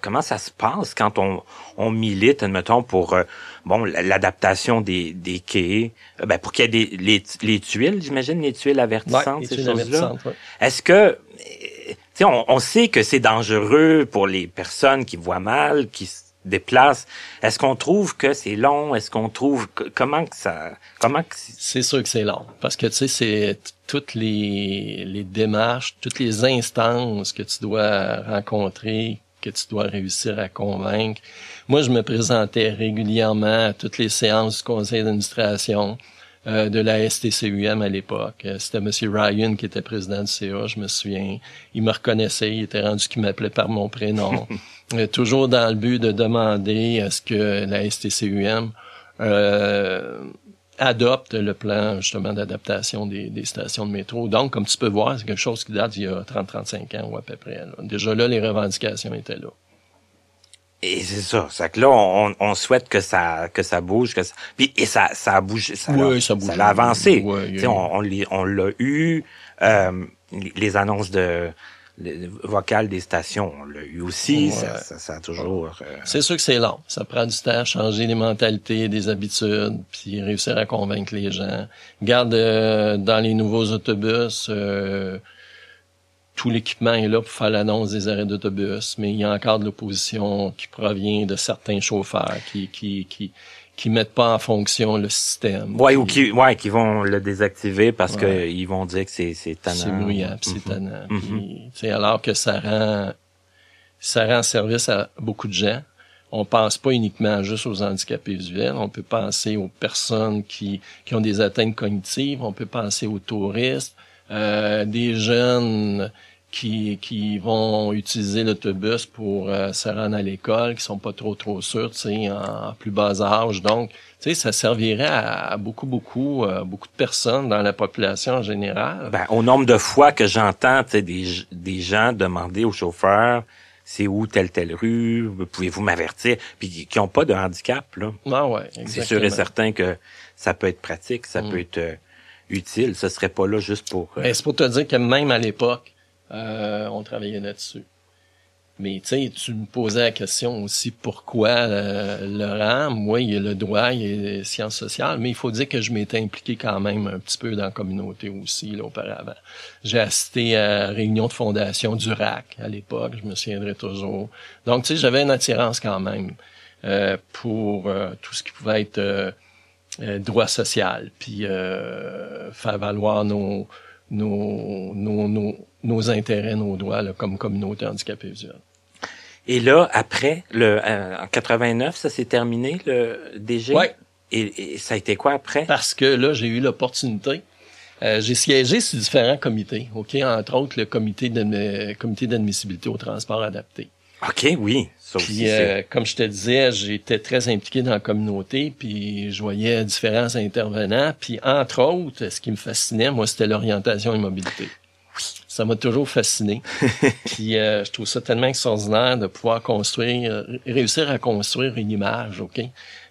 comment ça se passe quand on, on milite, admettons, pour euh, bon l'adaptation des, des quais, euh, ben, pour qu'il y ait des les, les tuiles, j'imagine, les tuiles avertissantes, Ouais, ces études choses-là. ouais. Est-ce que, tu sais, on, on sait que c'est dangereux pour les personnes qui voient mal, qui se déplacent. Est-ce qu'on trouve que c'est long? Est-ce qu'on trouve que- comment que ça, comment que c'est- sûr que c'est long. Parce que, tu sais, c'est toutes les, les démarches, toutes les instances que tu dois rencontrer, que tu dois réussir à convaincre. Moi, je me présentais régulièrement à toutes les séances du conseil d'administration euh, de la STCUM à l'époque. Euh, C'était M. Ryan qui était président du CA, je me souviens. Il me reconnaissait, il était rendu qu'il m'appelait par mon prénom. *laughs* Euh, toujours dans le but de demander à ce que la STCUM euh, adopte le plan justement d'adaptation des, des stations de métro. Donc, comme tu peux voir, c'est quelque chose qui date d'il y a 30-35 ans ou à peu près. là. Déjà là, les revendications étaient là. et c'est ça. C'est que là, on, on souhaite que ça, que ça bouge, que ça, puis, et ça, ça a bougé, ça, Oui, a, ça bouge. a avancé. Ouais, il y a Tu sais, eu- on, on, l'a eu, euh, les annonces de, les vocales des stations, on l'a eu aussi. Ouais. Ça, ça, ça a toujours, euh, C'est sûr que c'est long. Ça prend du temps à changer les mentalités, des habitudes, puis réussir à convaincre les gens. Garde euh, dans les nouveaux autobus, euh, tout l'équipement est là pour faire l'annonce des arrêts d'autobus, mais il y a encore de l'opposition qui provient de certains chauffeurs qui qui qui qui mettent pas en fonction le système. Ouais, ou qui, ouais, qui vont le désactiver parce que Ouais. ils vont dire que c'est, c'est tannant. C'est bruyant, c'est tannant. Tu sais, alors que ça rend ça rend service à beaucoup de gens. On pense pas uniquement juste aux handicapés visuels, on peut penser aux personnes qui, qui ont des atteintes cognitives, on peut penser aux touristes, euh, des jeunes qui, qui vont utiliser l'autobus pour euh, se rendre à l'école, qui sont pas trop trop sûrs, tu sais, en, en plus bas âge. Donc, tu sais, ça servirait à, à beaucoup, beaucoup, euh, beaucoup de personnes dans la population en général. Ben, au nombre de fois que j'entends des, des gens demander aux chauffeurs c'est où telle telle rue, pouvez-vous m'avertir, puis qui n'ont pas de handicap là. Ah ouais, c'est sûr et certain que ça peut être pratique, ça mm. peut être euh, utile. Ce serait pas là juste pour. Euh... Ben, c'est pour te dire que même à l'époque, euh, on travaillait là-dessus. Mais tu sais, tu me posais la question aussi pourquoi euh, Laurent, moi, il y a le droit, il y a les sciences sociales, mais il faut dire que je m'étais impliqué quand même un petit peu dans la communauté aussi là, auparavant. J'ai assisté à la réunion de fondation du RAC à l'époque, je me souviendrai toujours. Donc, tu sais, j'avais une attirance quand même euh, pour euh, tout ce qui pouvait être euh, droit social, puis faire valoir nos, nos, nos, nos, nos intérêts, nos droits là, comme communauté handicapée visuelle. Et là, après, le, euh, en 89, ça s'est terminé, le DG? Oui. Et, ça a été quoi après? Parce que là, j'ai eu l'opportunité. Euh, j'ai siégé sur différents comités, OK? Entre autres, le comité d'admissibilité au transport adapté. OK, oui. Ça puis, euh, comme je te disais, j'étais très impliqué dans la communauté, puis je voyais différents intervenants. Puis, entre autres, ce qui me fascinait, moi, c'était l'orientation et mobilité. Ça m'a toujours fasciné. *laughs* Puis euh, je trouve ça tellement extraordinaire de pouvoir construire, réussir à construire une image, OK?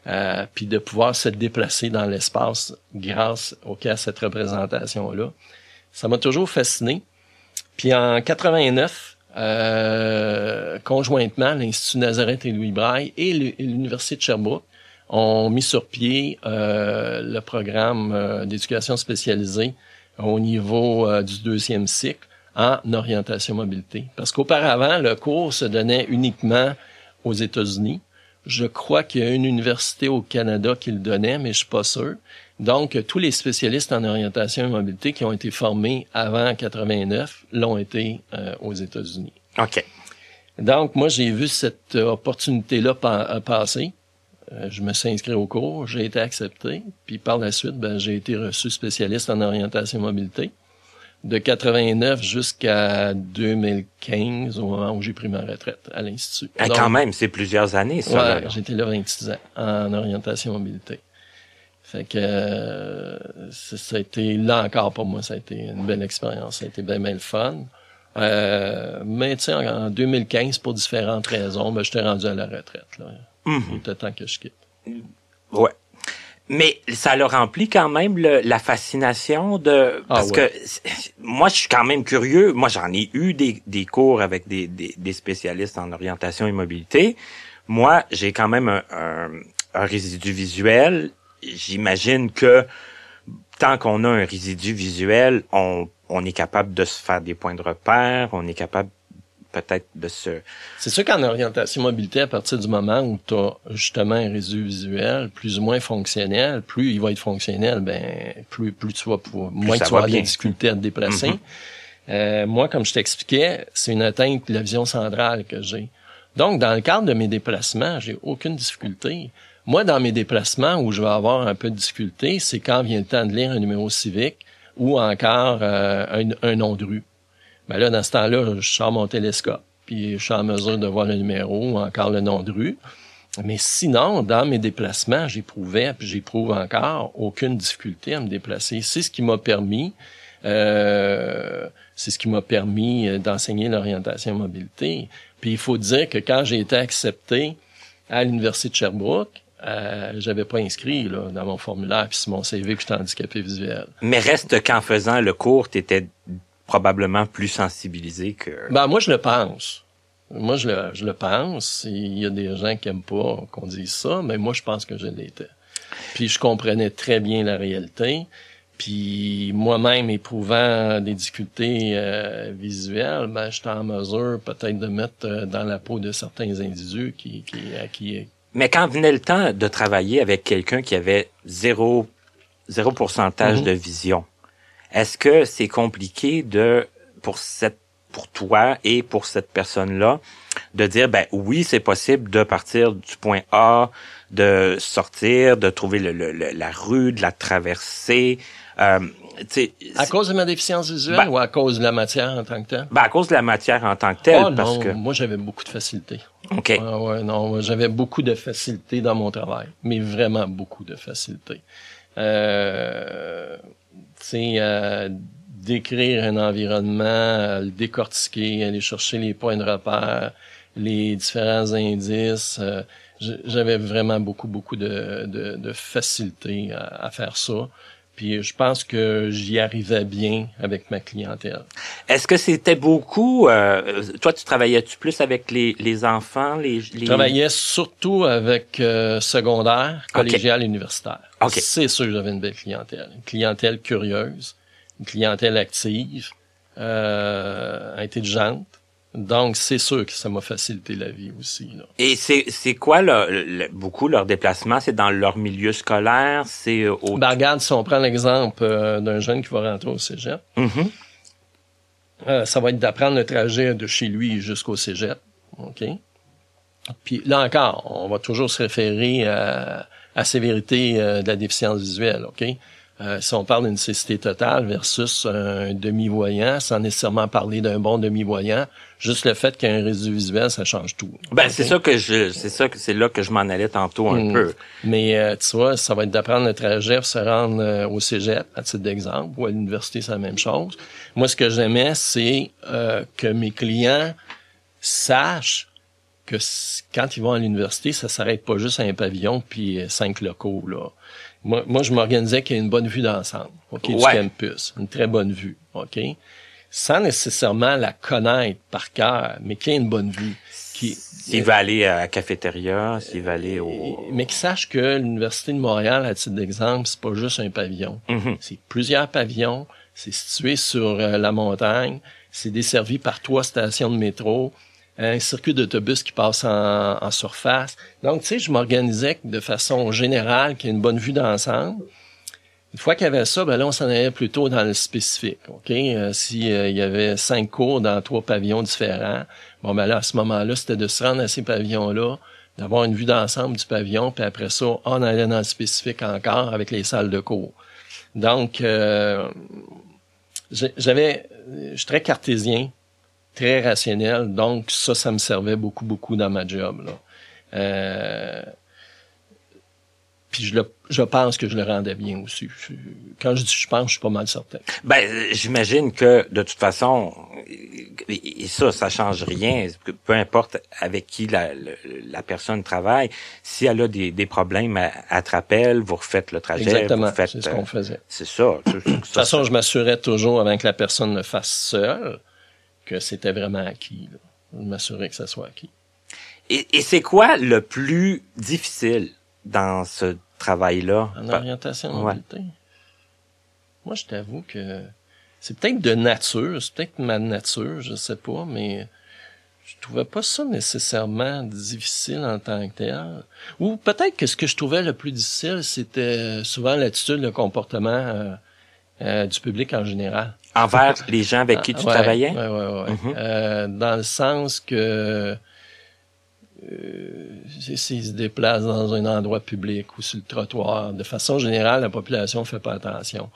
Euh, puis de pouvoir se déplacer dans l'espace grâce ok, à cette représentation-là. Ça m'a toujours fasciné. Puis en 89, euh, conjointement, l'Institut Nazareth et Louis Braille et l'Université de Sherbrooke ont mis sur pied euh, le programme euh, d'éducation spécialisée au niveau euh, du deuxième cycle en orientation mobilité. Parce qu'auparavant, le cours se donnait uniquement aux États-Unis. Je crois qu'il y a une université au Canada qui le donnait, mais je suis pas sûr. Donc, tous les spécialistes en orientation et mobilité qui ont été formés avant 89 l'ont été euh, aux États-Unis. OK. Donc, moi, j'ai vu cette opportunité-là euh, passer. Euh, je me suis inscrit au cours, j'ai été accepté, puis par la suite, ben, j'ai été reçu spécialiste en orientation et mobilité de 89 jusqu'à 2015, au moment où j'ai pris ma retraite à l'Institut. Ah, quand même, c'est plusieurs années, ça. Ouais, j'étais là 26 ans, en orientation mobilité. Fait que euh, ça a été, là encore pour moi, ça a été une belle expérience. Ça a été bien, bien le fun. Euh, mais tu sais, en, 2015, pour différentes raisons, ben, j'étais rendu à la retraite. Là. Mm-hmm. Il était temps que je quitte. Ouais. Mais ça leur remplit quand même la fascination de ah parce que moi je suis quand même curieux. Moi j'en ai eu des, des cours avec des, des, des, spécialistes en orientation et mobilité. Moi j'ai quand même un, un, un résidu visuel. J'imagine que tant qu'on a un résidu visuel, on, on est capable de se faire des points de repère, on est capable peut-être de ce... C'est sûr qu'en orientation mobilité, à partir du moment où tu as justement un réseau visuel plus ou moins fonctionnel, plus il va être fonctionnel, ben plus plus tu vas pouvoir, moins tu vas avoir des difficultés à te déplacer. Mm-hmm. euh, moi, comme je t'expliquais, c'est une atteinte de la vision centrale que j'ai. Donc, dans le cadre de mes déplacements, j'ai aucune difficulté. Moi, dans mes déplacements où je vais avoir un peu de difficulté, c'est quand vient le temps de lire un numéro civique ou encore euh, un, un nom de rue. Ben là, dans ce temps-là, je sors mon télescope, puis je suis en mesure de voir le numéro ou encore le nom de rue. Mais sinon, dans mes déplacements, j'éprouvais, puis j'éprouve encore, aucune difficulté à me déplacer. C'est ce qui m'a permis, euh, c'est ce qui m'a permis euh, d'enseigner l'orientation mobilité. Puis il faut dire que quand j'ai été accepté à l'université de Sherbrooke, euh, j'avais pas inscrit là, dans mon formulaire puis mon CV que j'étais handicapé visuel. Mais reste qu'en faisant le cours, tu étais probablement plus sensibilisé que... Ben, moi, je le pense. Moi, je le, je le pense. Il y a des gens qui aiment pas qu'on dise ça, mais moi, je pense que je l'étais. Puis je comprenais très bien la réalité. Puis moi-même, éprouvant des difficultés euh, visuelles, ben, j'étais en mesure peut-être de mettre euh, dans la peau de certains individus qui, qui, à qui... Mais quand venait le temps de travailler avec quelqu'un qui avait zéro, zéro pourcentage mm-hmm. de vision, est-ce que c'est compliqué de pour cette pour toi et pour cette personne-là de dire ben oui c'est possible de partir du point A de sortir de trouver le, la rue de la traverser euh, à cause de ma déficience visuelle ben ou à cause de la matière en tant que telle? Ben, à cause de la matière en tant que telle. Oh, parce non, que... moi j'avais beaucoup de facilité. OK. Ah, ouais, non, j'avais beaucoup de facilité dans mon travail, mais vraiment beaucoup de facilité. Euh, euh, décrire un environnement, le décortiquer, aller chercher les points de repère, les différents indices. Euh, j'avais vraiment beaucoup, beaucoup de, de, de facilité à, à, faire ça. Puis je pense que j'y arrivais bien avec ma clientèle. Est-ce que c'était beaucoup euh, Toi, tu travaillais-tu plus avec les, les enfants les, les... Je travaillais surtout avec euh, secondaire, collégial, universitaire. C'est sûr que j'avais une belle clientèle, une clientèle curieuse, une clientèle active, euh, intelligente. Donc, c'est sûr que ça m'a facilité la vie aussi. Là. Et c'est, c'est quoi le, beaucoup leur déplacement? C'est dans leur milieu scolaire? C'est euh, au... Ben, regarde, si on prend l'exemple euh, d'un jeune qui va rentrer au cégep, mm-hmm. euh, ça va être d'apprendre le trajet de chez lui jusqu'au cégep. OK? Puis là encore, on va toujours se référer à, à sévérité de la déficience visuelle. OK? Euh, si on parle d'une cécité totale versus un demi-voyant, sans nécessairement parler d'un bon demi-voyant, juste le fait qu'il y ait un résidu visuel, ça change tout. Ben c'est ça que je, c'est ça que c'est là que je m'en allais tantôt un hmm. peu. Mais euh, tu vois, ça va être d'apprendre le trajet pour se rendre euh, au cégep, à titre d'exemple, ou à l'université, c'est la même chose. Moi, ce que j'aimais, c'est que mes clients sachent que quand ils vont à l'université, ça s'arrête pas juste à un pavillon puis cinq locaux là. Moi, moi je m'organisais qu'il y ait une bonne vue d'ensemble, OK, du campus, une très bonne vue, OK, sans nécessairement la connaître par cœur, mais qu'il y ait une bonne vue. Qui, s'il va aller à la cafétéria, s'il va aller au... Mais qu'il sache que l'Université de Montréal, à titre d'exemple, c'est pas juste un pavillon. Mm-hmm. C'est plusieurs pavillons, c'est situé sur euh, la montagne, c'est desservi par trois stations de métro, un circuit d'autobus qui passe en, surface. Donc, tu sais, je m'organisais de façon générale, qu'il y ait une bonne vue d'ensemble. Une fois qu'il y avait ça, ben là, on s'en allait plutôt dans le spécifique. OK? Euh, S'il euh, y avait cinq cours dans trois pavillons différents, bon, ben là, à ce moment-là, c'était de se rendre à ces pavillons-là, d'avoir une vue d'ensemble du pavillon, puis après ça, on allait dans le spécifique encore avec les salles de cours. Donc, euh, j'avais, je suis très cartésien très rationnel. Donc, ça, ça me servait beaucoup, beaucoup dans ma job. Là. Euh, puis je, le, je pense que je le rendais bien aussi. quand je dis je pense, je suis pas mal certain. Ben, j'imagine que de toute façon, et ça, ça change rien. Peu importe avec qui la, la personne travaille, si elle a des, des problèmes, elle te rappelle, vous refaites le trajet. Exactement. C'est ce qu'on faisait. C'est ça. De toute façon, je m'assurais toujours avant que la personne le fasse seule que c'était vraiment acquis. Là. M'assurer que ça soit acquis. Et, et c'est quoi le plus difficile? Dans ce travail-là? En orientation mobilité? Moi, je t'avoue que c'est peut-être de nature, c'est peut-être ma nature, je sais pas, mais je trouvais pas ça nécessairement difficile en tant que tel. Ou peut-être que ce que je trouvais le plus difficile, c'était souvent l'attitude, le comportement euh, euh, du public en général. Envers les gens avec qui tu travaillais? Oui, oui, oui. Euh, dans le sens que euh, s'ils se déplacent dans un endroit public ou sur le trottoir, de façon générale, la population fait pas attention.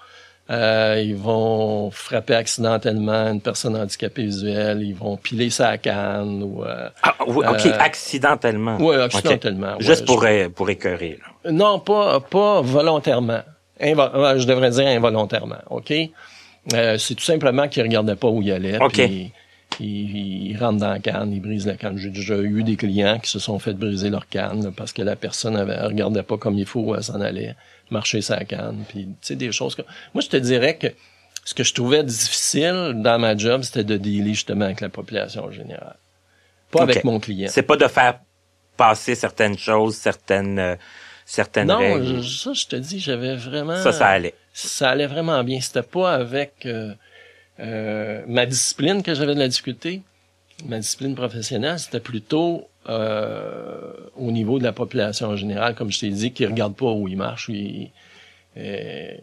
Euh, ils vont frapper accidentellement une personne handicapée visuelle, ils vont piler sa canne ou euh, ah, oui, ok euh, accidentellement oui accidentellement juste pour pour écœurer là. non pas pas volontairement je devrais dire involontairement, OK? Euh, c'est tout simplement qu'il regardait pas où il allait. Okay. Il, il, rentre dans la canne, il brise la canne. J'ai déjà eu des clients qui se sont fait briser leur canne parce que la personne avait, regardait pas comme il faut où elle s'en allait, marcher sa canne. Puis, tu sais, des choses. Moi, je te dirais que ce que je trouvais difficile dans ma job, c'était de dealer justement avec la population générale. Pas avec mon client. C'est pas de faire passer certaines choses, certaines... Euh, certaines non, règles. Non, ça, je te dis, j'avais vraiment... Ça, ça allait. Ça allait vraiment bien. C'était pas avec euh, euh, ma discipline que j'avais de la difficulté. Ma discipline professionnelle, c'était plutôt euh, au niveau de la population en général, comme je t'ai dit, qui regarde pas où il marche. Euh,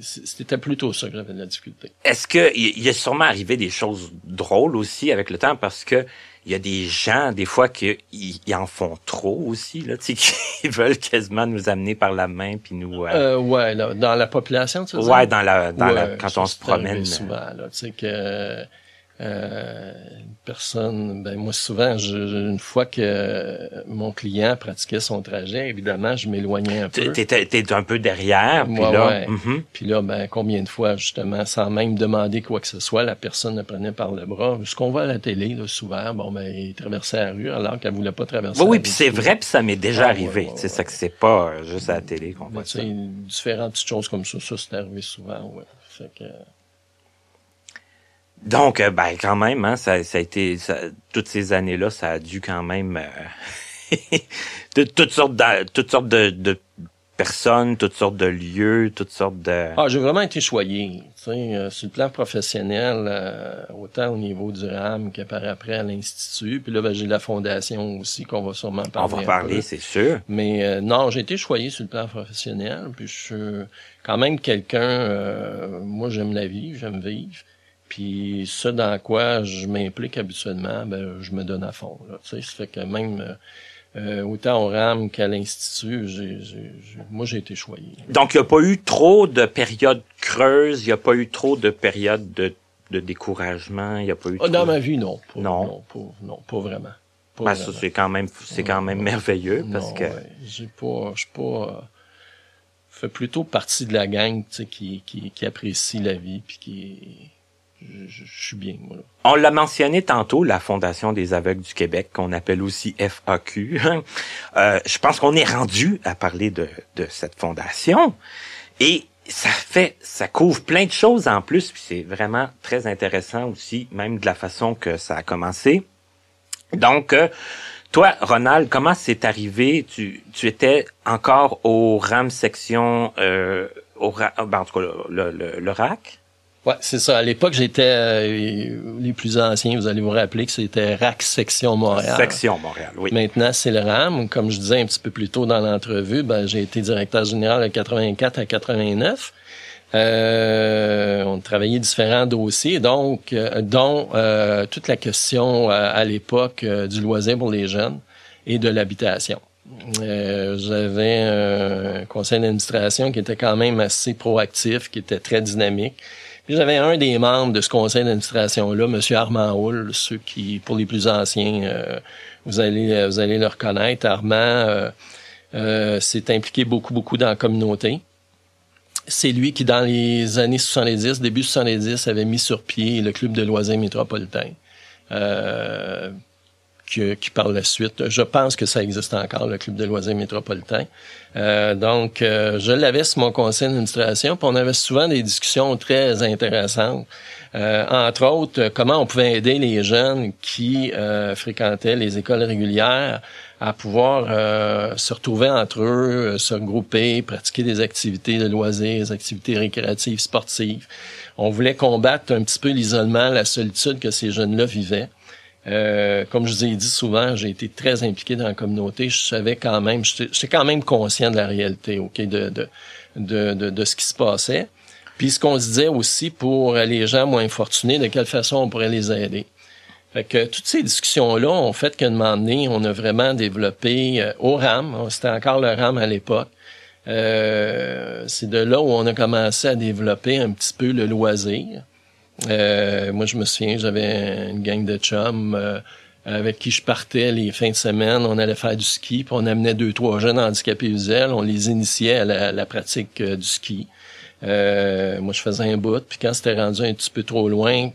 c'était plutôt ça que j'avais de la difficulté. Est-ce que il a sûrement arrivé des choses drôles aussi avec le temps? Parce que il y a des gens, des fois, qui ils, en font trop aussi, là, tu sais, *laughs* qui veulent quasiment nous amener par la main puis nous. Euh... euh ouais, là, dans la population, tu sais. Ouais, dans la, dans la, quand on se promène. Souvent, là, tu sais que euh, une personne, ben moi souvent, je, une fois que mon client pratiquait son trajet, évidemment, je m'éloignais un peu. T'étais étais un peu derrière, puis Ouais, là, ouais. mhm. Puis là, ben combien de fois justement, sans même demander quoi que ce soit, la personne le prenait par le bras. Ce qu'on voit à la télé, là, souvent, bon ben il traversait la rue alors qu'elle voulait pas traverser. Oui, la oui, puis c'est vrai, puis ça m'est déjà Ah, arrivé. ouais, c'est ça que c'est pas euh, juste à la télé qu'on Ben, voit ça. différentes petites choses comme ça, ça c'est arrivé souvent, ouais. Fait que, Donc, euh, ben quand même, hein, ça, ça a été ça- toutes ces années-là, ça a dû quand même euh, *laughs* de toutes sortes de toutes sortes de, de personnes, toutes sortes de lieux, toutes sortes de. Ah, j'ai vraiment été choyé. Tu sais, euh, sur le plan professionnel, euh, autant au niveau du RAM que par après à l'Institut. Puis là, ben, j'ai la fondation aussi qu'on va sûrement on parler. va un parler, c'est sûr. Mais euh, non, j'ai été choyé sur le plan professionnel. Puis je suis quand même quelqu'un, euh, moi j'aime la vie, j'aime vivre. Puis ce dans quoi je m'implique habituellement, ben, je me donne à fond. Là, tu sais, ça fait que même euh, euh, autant au RAM qu'à l'Institut, j'ai, j'ai- j'ai- moi j'ai été choyé. Donc, il n'y a pas eu trop de périodes creuses, il n'y a pas eu trop de périodes de, de découragement, il n'y a pas eu. Ah, dans ma vie, non. Pas, Non. non, pas, non, pas vraiment. Pas Ben, ça, c'est quand même, c'est quand même merveilleux parce Non, que. ouais. J'ai pas, je suis pas, fais plutôt partie de la gang, tu sais, qui, qui, qui apprécie la vie puis qui, je, bien, moi. On l'a mentionné tantôt, la Fondation des aveugles du Québec, qu'on appelle aussi FAQ. *laughs* Euh, je pense qu'on est rendu à parler de, cette fondation. Et ça fait, ça couvre plein de choses en plus, puis c'est vraiment très intéressant aussi, même de la façon que ça a commencé. Donc, euh, toi, Ronald, comment c'est arrivé? Tu, tu étais encore au RAM section, euh, au, ben, en tout cas, le, le, le RAC? Ouais, c'est ça. À l'époque, j'étais, euh, les plus anciens, vous allez vous rappeler que c'était RAC Section Montréal. Section Montréal, oui. Maintenant, c'est le RAM. Comme je disais un petit peu plus tôt dans l'entrevue, ben, j'ai été directeur général de 84 à 89. Euh, on travaillait différents dossiers, donc euh, dont euh, toute la question euh, à l'époque euh, du loisir pour les jeunes et de l'habitation. Euh, J'avais un conseil d'administration qui était quand même assez proactif, qui était très dynamique. J'avais un des membres de ce conseil d'administration-là, M. Armand Houle, ceux qui, pour les plus anciens, euh, vous allez vous allez le reconnaître. Armand euh, euh, s'est impliqué beaucoup, beaucoup dans la communauté. C'est lui qui, dans les années 70, début 70, avait mis sur pied le club de loisirs métropolitain. Euh, qui, par la suite, je pense que ça existe encore, le club de loisirs métropolitain. Euh, donc, euh, je l'avais sur mon conseil d'administration, puis on avait souvent des discussions très intéressantes. Euh, entre autres, comment on pouvait aider les jeunes qui euh, fréquentaient les écoles régulières à pouvoir euh, se retrouver entre eux, euh, se regrouper, pratiquer des activités de loisirs, des activités récréatives, sportives. On voulait combattre un petit peu l'isolement, la solitude que ces jeunes-là vivaient. Euh, comme je vous ai dit souvent, j'ai été très impliqué dans la communauté. Je savais quand même, j'étais quand même conscient de la réalité, ok, de de, de, de, de ce qui se passait. Puis ce qu'on se disait aussi pour les gens moins fortunés, de quelle façon on pourrait les aider. Fait que toutes ces discussions-là ont fait qu'à un moment donné, on a vraiment développé euh, au RAM, c'était encore le RAM à l'époque. Euh, c'est de là où on a commencé à développer un petit peu le loisir. Euh, moi, je me souviens, j'avais une gang de chums euh, avec qui je partais les fins de semaine. On allait faire du ski, puis on amenait deux, trois jeunes handicapés visuels. On les initiait à la, la pratique euh, du ski. Euh, moi, je faisais un bout, puis quand c'était rendu un petit peu trop loin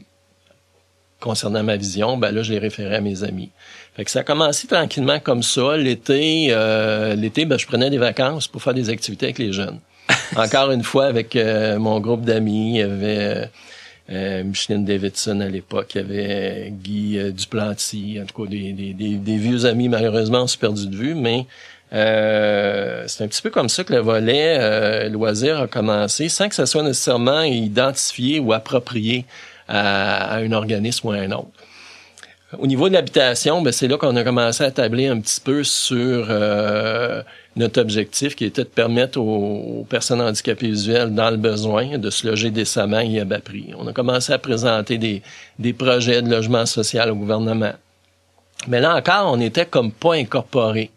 concernant ma vision, ben là, je les référais à mes amis. Fait que ça a commencé tranquillement comme ça. L'été, euh, l'été, ben, je prenais des vacances pour faire des activités avec les jeunes. *laughs* Encore une fois, avec mon groupe d'amis, il y avait euh, Micheline Davidson à l'époque, il y avait Guy euh, Duplanty, en tout cas des, des, des, vieux amis, malheureusement, on perdu de vue, mais euh, c'est un petit peu comme ça que le volet euh, loisir a commencé, sans que ça soit nécessairement identifié ou approprié à, à un organisme ou à un autre. Au niveau de l'habitation, ben, c'est là qu'on a commencé à tabler un petit peu sur euh, notre objectif qui était de permettre aux, personnes handicapées visuelles dans le besoin de se loger décemment et à bas prix. On a commencé à présenter des, des projets de logement social au gouvernement. Mais là encore, on était comme pas incorporé.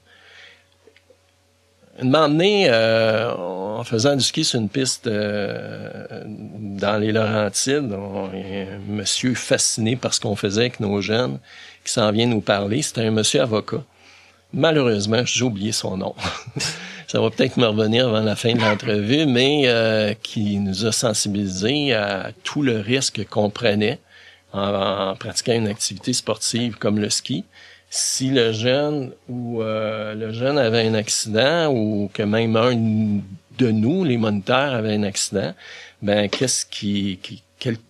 Une donné, euh, en faisant du ski sur une piste euh, dans les Laurentides, on, un monsieur fasciné par ce qu'on faisait avec nos jeunes qui s'en vient nous parler. C'était un monsieur avocat. Malheureusement, j'ai oublié son nom. *laughs* Ça va peut-être me revenir avant la fin de l'entrevue, mais euh, qui nous a sensibilisés à tout le risque qu'on prenait en, pratiquant une activité sportive comme le ski si le jeune ou euh, le jeune avait un accident ou que même un de nous, les moniteurs, avait un accident, ben qu'est-ce qui, qui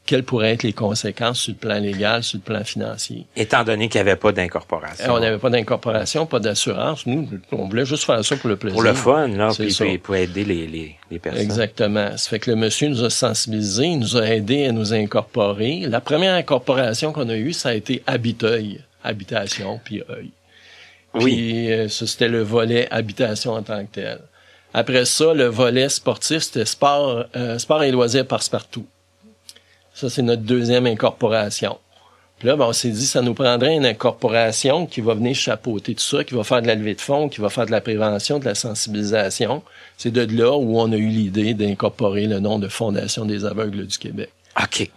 quelles, pourraient être les conséquences sur le plan légal, sur le plan financier? Étant donné qu'il n'y avait pas d'incorporation. On n'avait pas d'incorporation, pas d'assurance. Nous, on voulait juste faire ça pour le plaisir. Pour le fun, là, puis, pour aider les, les, les, personnes. Exactement. Ça fait que le monsieur nous a sensibilisés, il nous a aidés à nous incorporer. La première incorporation qu'on a eue, ça a été Habiteuil habitation, puis œil. oui. Euh, ça, c'était le volet habitation en tant que tel. Après ça, le volet sportif, c'était sport, euh, sport et loisirs passe-partout. Ça, c'est notre deuxième incorporation. Puis là, ben, on s'est dit, ça nous prendrait une incorporation qui va venir chapeauter tout ça, qui va faire de la levée de fonds, qui va faire de la prévention, de la sensibilisation. C'est de là où on a eu l'idée d'incorporer le nom de Fondation des aveugles du Québec. OK.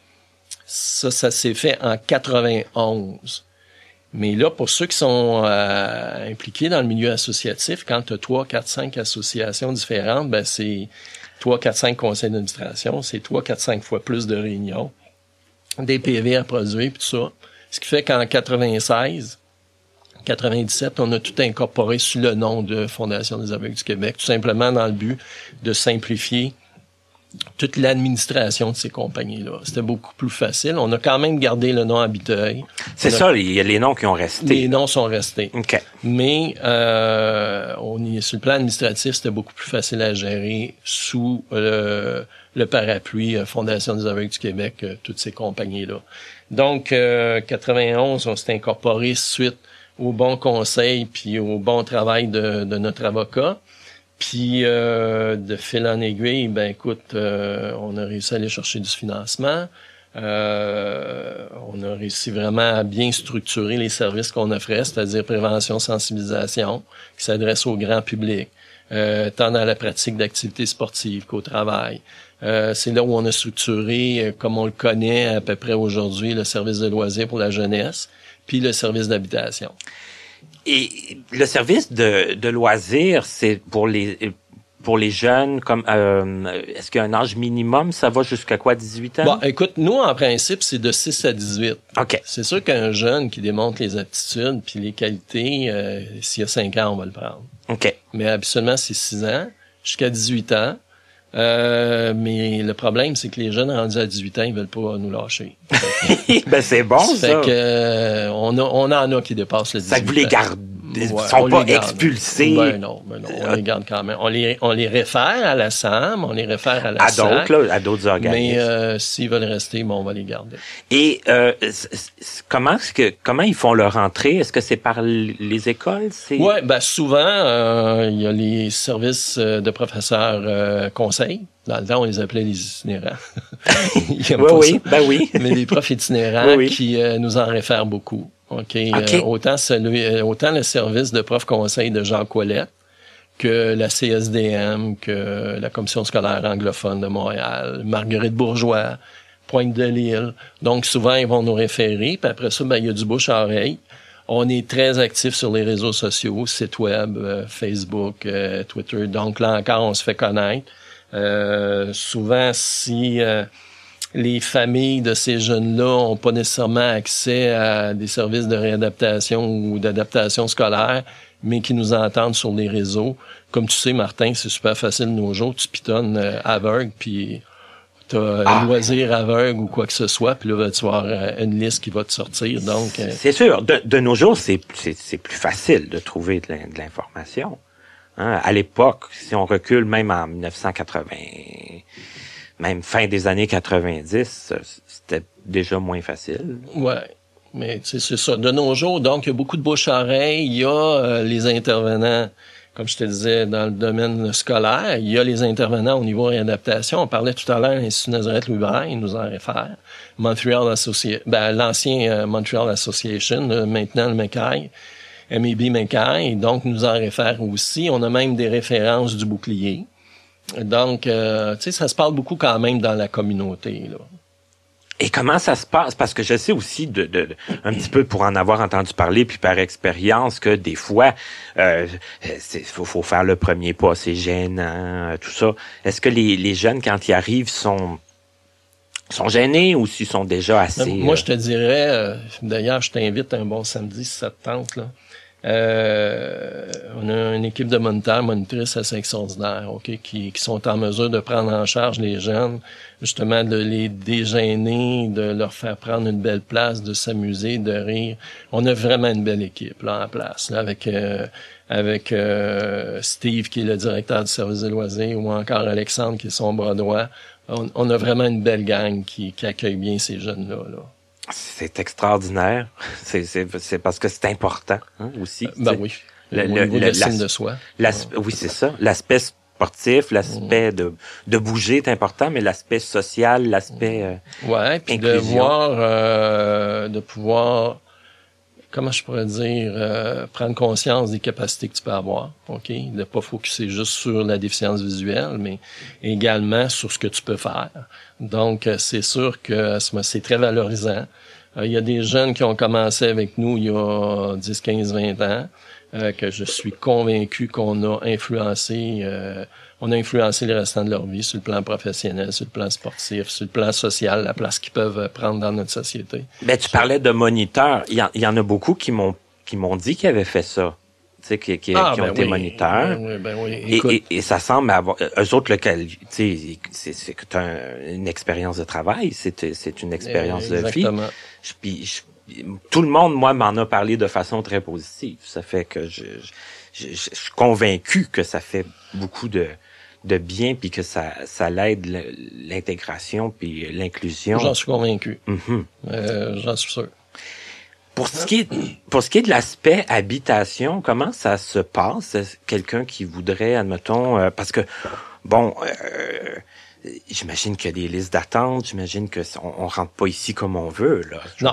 Ça, ça s'est fait en 91. Mais là, pour ceux qui sont euh, impliqués dans le milieu associatif, quand tu as 3, 4, 5 associations différentes, ben c'est 3, 4, 5 conseils d'administration, c'est 3, 4, 5 fois plus de réunions, des PV à produire, puis tout ça. Ce qui fait qu'en 96, 97, on a tout incorporé sous le nom de Fondation des aveugles du Québec, tout simplement dans le but de simplifier toute l'administration de ces compagnies-là. C'était beaucoup plus facile. On a quand même gardé le nom Habiteuil. C'est ça, il y a les noms qui ont resté. Les noms sont restés. OK. Mais euh, on y, sur le plan administratif, c'était beaucoup plus facile à gérer sous le, le parapluie euh, Fondation des aveugles du Québec, euh, toutes ces compagnies-là. Donc, euh, 91, on s'est incorporé suite au bon conseil puis au bon travail de, de notre avocat. Puis euh, de fil en aiguille, ben écoute, euh, on a réussi à aller chercher du financement. Euh, on a réussi vraiment à bien structurer les services qu'on offrait, c'est-à-dire prévention, sensibilisation, qui s'adresse au grand public, tant dans la pratique d'activités sportives qu'au travail. c'est là où on a structuré, comme on le connaît à peu près aujourd'hui, le service de loisirs pour la jeunesse, puis le service d'habitation. Et le service de, de loisirs, c'est pour les pour les jeunes, comme euh, est-ce qu'il y a un âge minimum? Ça va jusqu'à quoi, 18 ans? Bon, écoute, nous, en principe, c'est de 6 à 18. OK. C'est sûr qu'un jeune qui démontre les aptitudes puis les qualités, euh, s'il y a 5 ans, on va le prendre. OK. Mais absolument, c'est 6 ans jusqu'à 18 ans. Euh, mais le problème, c'est que les jeunes rendus à 18 ans, ils veulent pas nous lâcher. *laughs* ben c'est bon ça. Fait que euh, on, a, on en a qui dépassent le 18 Ça que vous les gardez ils sont pas expulsés. Ben non, ben non, on les garde quand même. On les, on les réfère à la SAM, on les réfère à la à d'autres, là, à d'autres organismes. Mais euh, s'ils veulent rester, bon, on va les garder. Et euh, comment est-ce que comment ils font leur entrée? Est-ce que c'est par les écoles? Ouais, ben souvent euh, il y a les services euh, de professeurs euh, conseils. Dans le temps, on les appelait les itinérants. *laughs* oui, oui, ben oui. *laughs* Mais les profs itinérants qui nous en réfèrent beaucoup. OK. Euh, autant, celui, euh, autant le service de prof conseil de Jean Colette que la CSDM, que la Commission scolaire anglophone de Montréal, Marguerite Bourgeois, Pointe de l'Île. Donc, souvent, ils vont nous référer. Puis après ça, ben, il y a du bouche à oreille. On est très actifs sur les réseaux sociaux, site web, euh, Facebook, Twitter. Donc, là encore, on se fait connaître. Souvent, si les familles de ces jeunes-là ont pas nécessairement accès à des services de réadaptation ou d'adaptation scolaire, mais qui nous entendent sur les réseaux. Comme tu sais, Martin, c'est super facile de nos jours. Tu pitonnes euh, aveugle, puis tu as un ah. loisir aveugle ou quoi que ce soit, puis là, tu vas avoir euh, une liste qui va te sortir. Donc, euh, C'est sûr. De, nos jours, c'est plus facile de trouver de l'information. Hein? À l'époque, si on recule même en 1980 même fin des années 90, c'était déjà moins facile. Ouais. Mais c'est ça. De nos jours, donc, il y a beaucoup de bouche-oreille. Il y a euh, les intervenants, comme je te disais, dans le domaine scolaire. Il y a les intervenants au niveau réadaptation. On parlait tout à l'heure l'Institut Nazareth Louis il nous en réfère. Montreal Association, ben, l'ancien euh, Montreal Association, maintenant le McKay. MEB Mackay, donc nous en réfère aussi. On a même des références du bouclier. Donc, euh, tu sais, ça se parle beaucoup quand même dans la communauté. Là. Et comment ça se passe? Parce que je sais aussi, de, de, un petit peu pour en avoir entendu parler, puis par expérience, que des fois, euh, faut, faut faire le premier pas, c'est gênant, tout ça. Est-ce que les, les jeunes, quand ils arrivent, sont sont gênés ou s'ils sont déjà assez... Moi, je te dirais, euh, d'ailleurs, je t'invite un bon samedi si ça te tente, là. Euh, on a une équipe de moniteurs, monitrices assez extraordinaire, ok, qui, qui sont en mesure de prendre en charge les jeunes, justement de les dégêner, de leur faire prendre une belle place, de s'amuser, de rire. On a vraiment une belle équipe là en place, avec euh, avec euh, Steve qui est le directeur du service des loisirs ou encore Alexandre qui est son bras droit. On, a vraiment une belle gang qui, accueille bien ces jeunes là. C'est extraordinaire. *laughs* C'est parce que c'est important hein, aussi. Ben oui. Le, le, le, de soi. Oui, c'est ça. L'aspect sportif, l'aspect de, de bouger est important, mais l'aspect social, l'aspect euh, ouais, puis de voir, euh, de pouvoir, comment je pourrais dire, euh, prendre conscience des capacités que tu peux avoir, ok, de pas focuser juste sur la déficience visuelle, mais également sur ce que tu peux faire. Donc, euh, c'est sûr que c'est très valorisant. Euh, il y a des jeunes qui ont commencé avec nous il y a 10, 15, 20 ans, euh, que je suis convaincu qu'on a influencé, euh, on a influencé le restant de leur vie sur le plan professionnel, sur le plan sportif, sur le plan social, la place qu'ils peuvent prendre dans notre société. Ben, tu parlais de moniteurs. Il y, en, a beaucoup qui m'ont qui m'ont dit qu'ils avaient fait ça. Tu sais, qui, qui, ah, qui ont ben été oui, moniteurs. ben oui, ben oui. Et, Écoute, et, et ça semble avoir... Eux autres, lequel, tu sais, c'est c'est un- une expérience de travail, c'est c'est une expérience de vie. Je- puis je- tout le monde, moi, m'en a parlé de façon très positive. Ça fait que je, je, je- je suis convaincu que ça fait beaucoup de, de bien, puis que ça, ça l'aide l'intégration, puis l'inclusion. J'en suis convaincu. Mhm. Euh, J'en suis sûr. Pour ce qui est, pour ce qui est de l'aspect habitation, comment ça se passe? Quelqu'un qui voudrait, admettons, euh, parce que, bon, euh, j'imagine qu'il y a des listes d'attente, j'imagine que on, on rentre pas ici comme on veut, là. Non.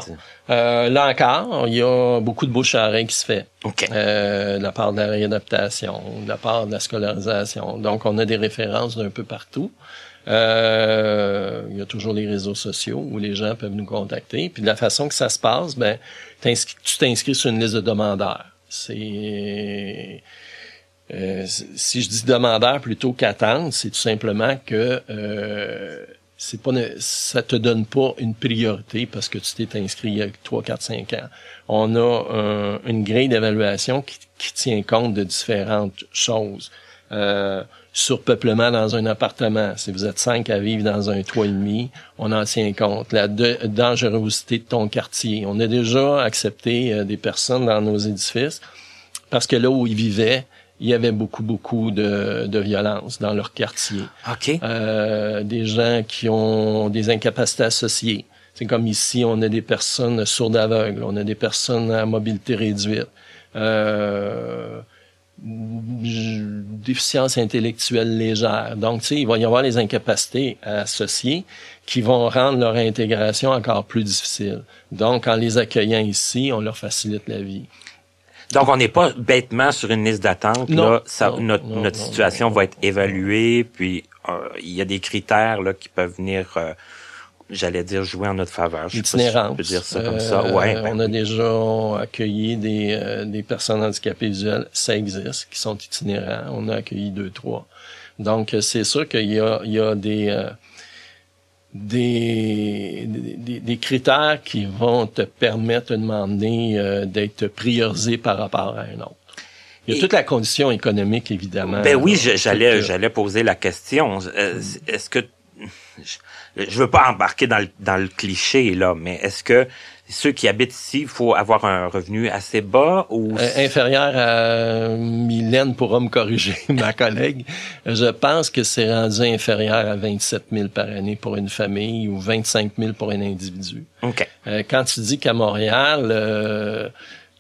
Euh, là encore, il y a beaucoup de bouche à oreille qui se fait. Euh, de la part de la réadaptation, de la part de la scolarisation. Donc, on a des références d'un peu partout. Euh, il y a toujours les réseaux sociaux où les gens peuvent nous contacter. Puis de la façon que ça se passe, ben, tu t'inscris sur une liste de demandeurs. C'est euh, si je dis demandeur plutôt qu'attendre, c'est tout simplement que euh, c'est pas ça te donne pas une priorité parce que tu t'es inscrit il y a 3, 4, 5 ans. On a un- une grille d'évaluation qui, qui tient compte de différentes choses. Euh, surpeuplement dans un appartement. Si vous êtes cinq à vivre dans un toit et demi, on en tient compte. La de- dangerosité de ton quartier. On a déjà accepté euh, des personnes dans nos édifices parce que là où ils vivaient, il y avait beaucoup, beaucoup de, de violence dans leur quartier. OK. Euh, des gens qui ont des incapacités associées. C'est comme ici, on a des personnes sourdes aveugles, on a des personnes à mobilité réduite, euh, déficience intellectuelle légère. Donc, tu sais, il va y avoir les incapacités associées qui vont rendre leur intégration encore plus difficile. Donc, en les accueillant ici, on leur facilite la vie. Donc, on n'est pas bêtement sur une liste d'attente. Non, Là, ça, non, notre, non, notre non, situation va être évaluée, puis euh, il y a des critères là qui peuvent venir, euh, j'allais dire, jouer en notre faveur. Je sais pas si Itinérance. je peux dire ça comme ça. Euh, Ouais. ben on a déjà accueilli des, euh, des personnes handicapées visuelles, ça existe, qui sont itinérants. On a accueilli deux, trois. Donc, c'est sûr qu'il y a, il y a des, euh, des, des, des critères qui vont te permettre de demander euh, d'être priorisé par rapport à un autre. Il y a Et- toute la condition économique, évidemment. Ben oui, j'allais, j'allais poser la question. Euh, Est-ce que je, je veux pas embarquer dans le, dans le cliché là, mais est-ce que ceux qui habitent ici, il faut avoir un revenu assez bas ou Euh, inférieur à Mylène pourra me corriger, *laughs* ma collègue. Je pense que c'est rendu inférieur à 27 000 par année pour une famille ou 25 000 pour un individu. Ok. Euh, quand tu dis qu'à Montréal, euh,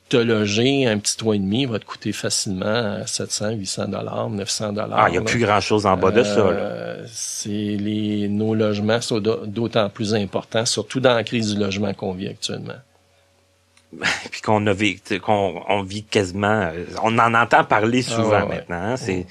te loger un petit toit et demi va te coûter facilement 700, 800 dollars, 900 dollars. Ah, il y a plus grand chose en bas de ça. Euh, c'est les nos logements sont d'au- d'autant plus importants, surtout dans la crise du logement qu'on vit actuellement. *laughs* puis qu'on a qu'on on vit quasiment, on en entend parler souvent Ah ouais, ouais. maintenant. hein. C'est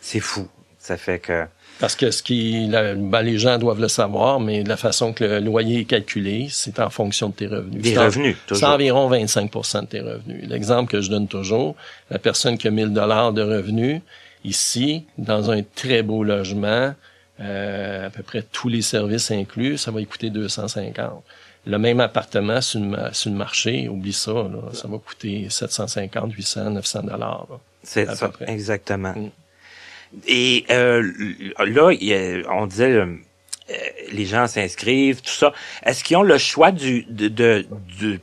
c'est fou. Ça fait que Parce que ce qui, la- ben, les gens doivent le savoir, mais la façon que le loyer est calculé, c'est en fonction de tes revenus. des revenus C'est environ 25% de tes revenus. L'exemple que je donne toujours, la personne qui a 1000 dollars de revenus, ici, dans un très beau logement, euh, à peu près tous les services inclus, ça va lui coûter 250. Le même appartement sur le, ma- sur le marché, oublie ça, là, ça va coûter 750, 800, 900 dollars. C'est à ça, peu près. exactement. Mm. Et euh, là, il y a- on disait, euh, les gens s'inscrivent, tout ça. Est-ce qu'ils ont le choix du, de, de-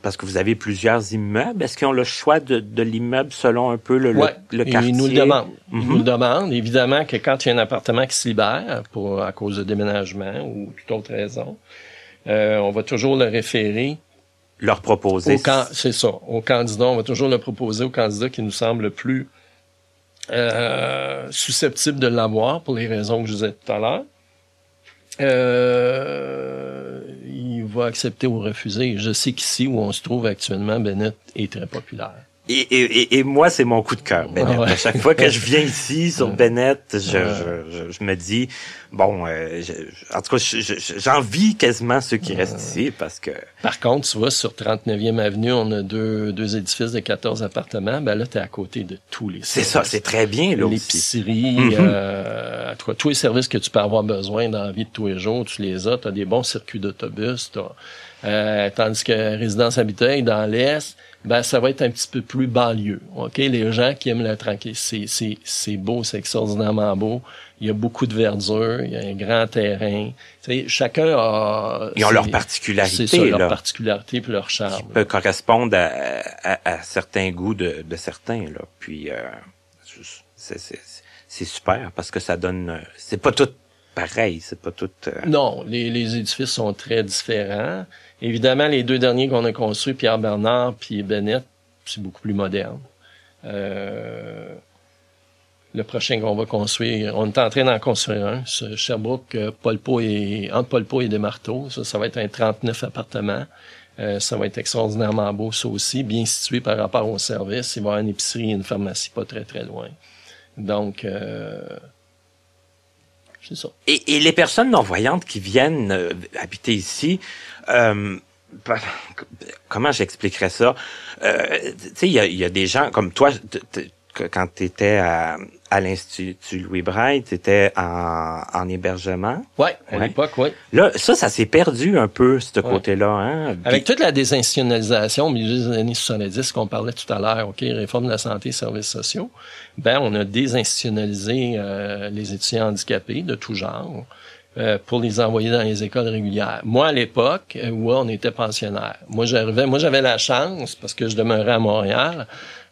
parce que vous avez plusieurs immeubles, est-ce qu'ils ont le choix de, de l'immeuble selon un peu le, Ouais, le, quartier? Ils nous le demandent. Ils Mhm. nous le demandent. Évidemment que quand il y a un appartement qui se libère pour à cause de déménagement ou toute autre raison, euh, on va toujours le référer Leur proposer. c'est ça, au candidat. On va toujours le proposer au candidat qui nous semble le plus euh, susceptible de l'avoir pour les raisons que je disais tout à l'heure. Euh, il va accepter ou refuser. Je sais qu'ici où on se trouve actuellement, Bennett est très populaire. Et, et, et, et moi, c'est mon coup de cœur, Bennett. Ouais. À chaque fois que je viens ici *laughs* sur Bennett, je, je, je, je me dis, bon, euh, en tout cas, je- je- j'envie quasiment ceux qui restent ici parce que Par contre, tu vois, sur 39e Avenue, on a deux, deux édifices de 14 appartements. Ben là, tu es à côté de tous les c'est ça, c'est très bien là. L'épicerie, euh, en tout cas, tous les services que tu peux avoir besoin dans la vie de tous les jours, tu les as. Tu as des bons circuits d'autobus. t'as- Euh, tandis que Résidence Habiteuil, dans l'Est, ben, ça va être un petit peu plus banlieue. OK? Les gens qui aiment la tranquille, c'est, c'est, c'est beau, c'est extraordinairement beau. Il y a beaucoup de verdure, il y a un grand terrain. Tu sais, chacun a... Ils ont leur particularité, C'est ça, leur particularité puis leur charme. qui peut correspondre à, à, à certains goûts de, de certains là. Puis euh, c'est c'est c'est super parce que ça donne euh, c'est pas tout pareil, c'est pas tout euh, Non, les, les édifices sont très différents. Évidemment, les deux derniers qu'on a construits, Pierre Bernard puis Bennett, c'est beaucoup plus moderne. Euh, le prochain qu'on va construire, on est en train d'en construire un, ce Sherbrooke, euh, Paul Pot et entre Paul Pot et Desmarteaux. Ça, ça va être un 39 appartements. Euh, ça va être extraordinairement beau, ça aussi, bien situé par rapport au service. Il va y avoir une épicerie et une pharmacie pas très très loin. Donc, euh, Et, et les personnes non-voyantes qui viennent euh, habiter ici, euh, *laughs* comment j'expliquerais ça? Euh, tu sais, il y a, y a des gens comme toi, quand tu étais à, à l'Institut Louis Braille, tu étais en, en hébergement. Ouais, à Ouais. l'époque, oui. Là, ça, ça s'est perdu un peu, ce Ouais. côté-là. Hein? Avec toute la désinstitutionnalisation au milieu des années 70 qu'on parlait tout à l'heure, OK, réforme de la santé et services sociaux, ben on a désinstitutionnalisé euh, les étudiants handicapés de tout genre euh, pour les envoyer dans les écoles régulières. Moi, à l'époque, euh, où on était pensionnaire, moi j'arrivais, moi j'avais la chance, parce que je demeurais à Montréal,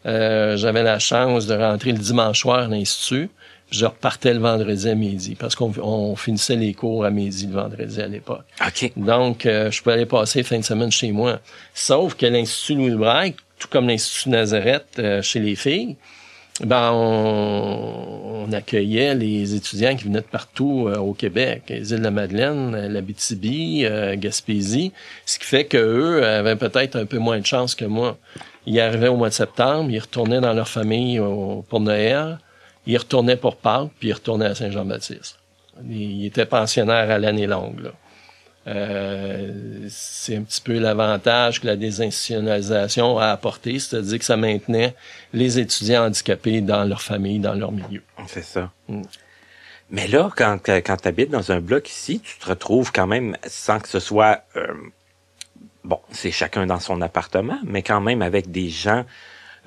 euh, j'avais la chance de rentrer le dimanche soir à l'Institut, je repartais le vendredi à midi, parce qu'on on finissait les cours à midi le vendredi à l'époque. Donc, euh, je peux aller passer fin de semaine chez moi. Sauf que l'Institut Louis Braille, tout comme l'Institut Nazareth euh, chez les filles, ben on, on accueillait les étudiants qui venaient de partout euh, au Québec, les îles de la Madeleine, l'Abitibi, euh, Gaspésie, ce qui fait que eux avaient peut-être un peu moins de chance que moi. Ils arrivaient au mois de septembre, ils retournaient dans leur famille au- pour Noël, ils retournaient pour Pâques, puis ils retournaient à Saint-Jean-Baptiste. Ils étaient pensionnaires à l'année longue. Là. Euh, c'est un petit peu l'avantage que la désinstitutionnalisation a apporté, c'est-à-dire que ça maintenait les étudiants handicapés dans leur famille, dans leur milieu. C'est ça. Mm. Mais là, quand, quand tu habites dans un bloc ici, tu te retrouves quand même sans que ce soit... euh, bon, c'est chacun dans son appartement, mais quand même avec des gens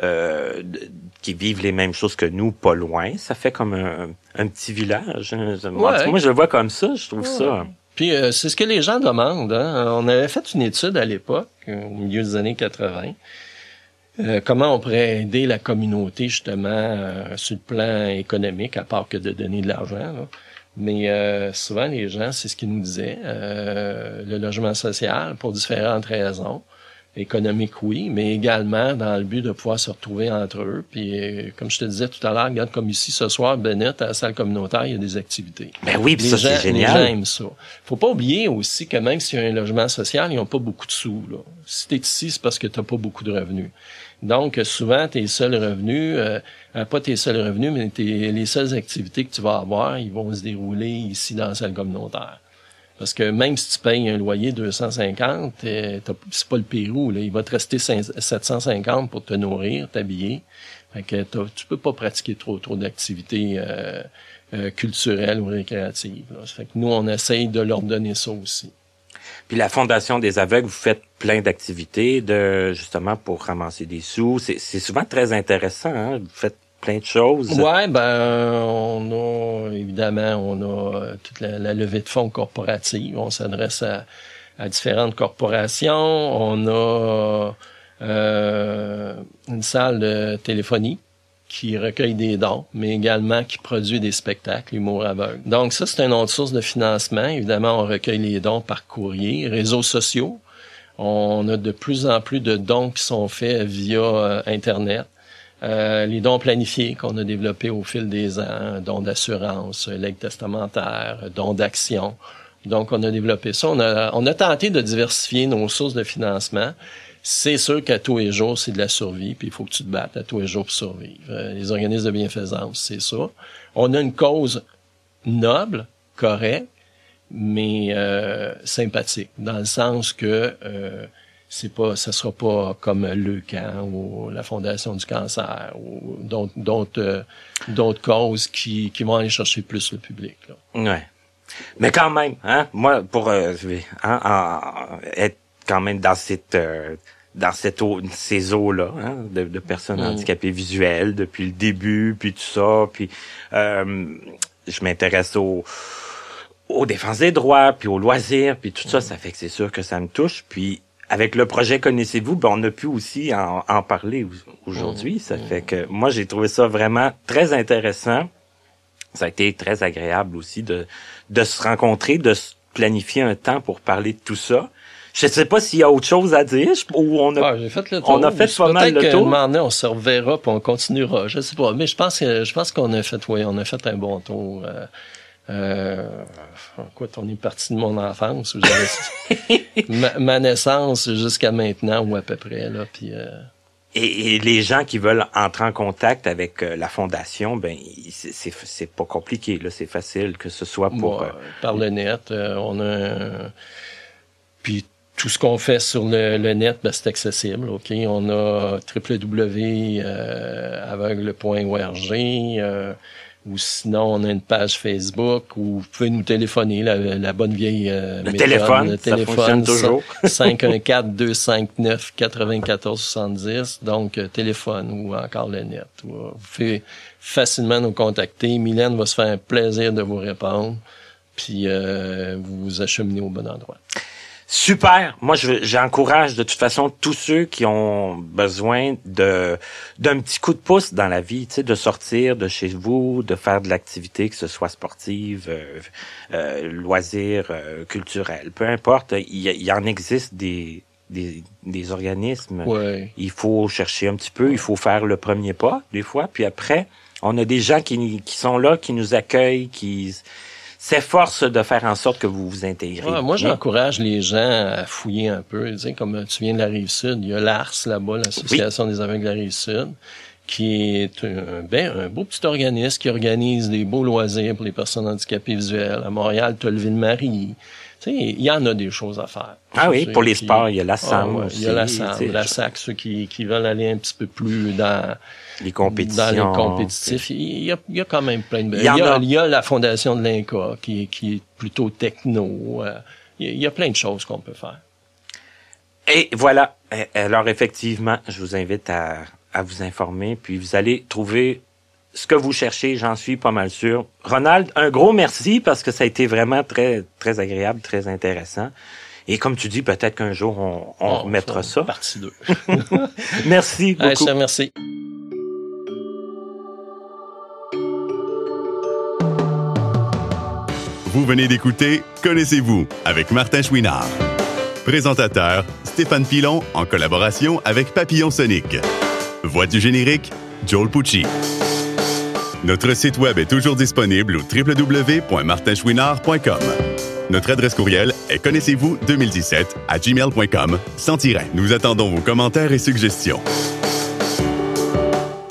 euh, de- qui vivent les mêmes choses que nous, pas loin. Ça fait comme un, un petit village. hein. Ouais. Moi, je le vois comme ça. Je trouve ça... Puis euh, c'est ce que les gens demandent. Hein. On avait fait une étude à l'époque, euh, au milieu des années 80. euh, comment on pourrait aider la communauté justement euh, sur le plan économique, à part que de donner de l'argent. Mais euh, souvent les gens, c'est ce qu'ils nous disaient, euh, le logement social pour différentes raisons. économique, oui, mais également dans le but de pouvoir se retrouver entre eux. Puis, euh, comme je te disais tout à l'heure, regarde comme ici ce soir, Bennett, à la salle communautaire, il y a des activités. Ben oui, puis ça, c'est génial. Les gens aiment ça. Faut pas oublier aussi que même s'il y a un logement social, ils n'ont pas beaucoup de sous. Là. Si tu es ici, c'est parce que tu n'as pas beaucoup de revenus. Donc, souvent, tes seuls revenus, euh, euh, pas tes seuls revenus, mais tes, les seules activités que tu vas avoir, ils vont se dérouler ici dans la salle communautaire. Parce que même si tu payes un loyer 250, euh, c'est pas le Pérou, là. Il va te rester 750 pour te nourrir, t'habiller. Fait que tu peux pas pratiquer trop trop d'activités euh, euh, culturelles ou récréatives. Fait que nous, on essaye de leur donner ça aussi. Puis la Fondation des aveugles, vous faites plein d'activités de justement pour ramasser des sous. C'est souvent très intéressant. Hein? Vous faites plein de choses. Ouais, ben on a évidemment on a euh, toute la, levée de fonds corporative. On s'adresse à, différentes corporations. On a euh, une salle de téléphonie qui recueille des dons, mais également qui produit des spectacles humour aveugle. Donc ça, c'est une autre source de financement. Évidemment, on recueille les dons par courrier, réseaux sociaux. On a de plus en plus de dons qui sont faits via euh, Internet. Euh, les dons planifiés qu'on a développés au fil des ans, dons d'assurance, legs testamentaire, dons d'action. Donc, on a développé ça. On a, on a tenté de diversifier nos sources de financement. C'est sûr qu'à tous les jours, c'est de la survie, puis il faut que tu te battes à tous les jours pour survivre. Euh, les organismes de bienfaisance, c'est ça. On a une cause noble, correcte, mais euh, sympathique, dans le sens que euh, c'est pas, ça sera pas comme le camp ou la Fondation du cancer ou d'autres euh, causes qui, qui vont aller chercher plus le public. Là. Ouais. Mais quand même, hein, moi pour euh, hein, être quand même dans cette euh, dans cette eau, ces eaux-là, hein, de, de, personnes mm. handicapées visuelles depuis le début, puis tout ça, puis je m'intéresse aux aux défenses des droits, puis aux loisirs, puis tout ça, mm. ça fait que c'est sûr que ça me touche. Puis avec le projet Connaissez-vous, ben, on a pu aussi en, en parler aujourd'hui. Ça fait que moi, j'ai trouvé ça vraiment très intéressant. Ça a été très agréable aussi de, de se rencontrer, de se planifier un temps pour parler de tout ça. Je sais pas s'il y a autre chose à dire ou on a ah, fait le tour. on a fait pas mal le tour. Peut-être on se reverra puis on continuera. Je sais pas, mais je pense que je pense qu'on a fait oui, on a fait un bon tour. Euh, euh, écoute, on est parti de mon enfance. *laughs* ma, ma, naissance jusqu'à maintenant ou à peu près là. Puis, euh... et, et, les gens qui veulent entrer en contact avec euh, la fondation, ben c'est pas compliqué là, c'est facile que ce soit pour euh, par le net. Euh, on a puis tout ce qu'on fait sur le, le net, ben, c'est accessible. Ok, on a www.aveugle.org ou sinon on a une page Facebook ou vous pouvez nous téléphoner la, la bonne vieille euh, le téléphone, le téléphone ça toujours 514 259 94 70 donc euh, téléphone ou encore le net. Vous pouvez facilement nous contacter. Mylène va se faire un plaisir de vous répondre. Puis euh, vous vous acheminez au bon endroit Super. Moi, j'encourage de toute façon tous ceux qui ont besoin de d'un petit coup de pouce dans la vie, tu sais, de sortir de chez vous, de faire de l'activité, que ce soit sportive, euh, euh loisir, euh, culturel, peu importe. Il y, en existe des des, des organismes. Ouais. Il faut chercher un petit peu, il faut faire le premier pas des fois, puis après, on a des gens qui qui sont là, qui nous accueillent, qui s'efforce de faire en sorte que vous vous intégrez. moi, j'encourage les gens à fouiller un peu. comme tu viens de la Rive-Sud, il y a l'ARS là-bas, l'Association des aveugles de la Rive-Sud, qui est un, ben, un beau petit organisme qui organise des beaux loisirs pour les personnes handicapées visuelles. À Montréal, tu as le Ville-Marie. Il y en a des choses à faire. Ah oui, pour les sports, il y a la SAM ah, Il y a la SAM, la SAC, ceux qui, qui veulent aller un petit peu plus dans les compétitions. Dans les compétitifs. Il y a, il y a quand même plein de... Il y, a, il y a la fondation de l'INCA qui, qui est plutôt techno. Euh, il y a plein de choses qu'on peut faire. Et voilà. Alors effectivement, je vous invite à, à vous informer, puis vous allez trouver ce que vous cherchez, j'en suis pas mal sûr. Ronald, un gros merci parce que ça a été vraiment très très agréable, très intéressant. Et comme tu dis, peut-être qu'un jour on, on remettra ça. Partie 2. *laughs* merci beaucoup. merci. Vous venez d'écouter Connaissez-vous avec Martin Chouinard. Présentateur, Stéphane Pilon en collaboration avec Papillon Sonic. Voix du générique, Joel Pucci. Notre site web est toujours disponible au www.martinchouinard.com. Notre adresse courriel est connaissez-vous 2017 à gmail.com sans tiret. Nous attendons vos commentaires et suggestions.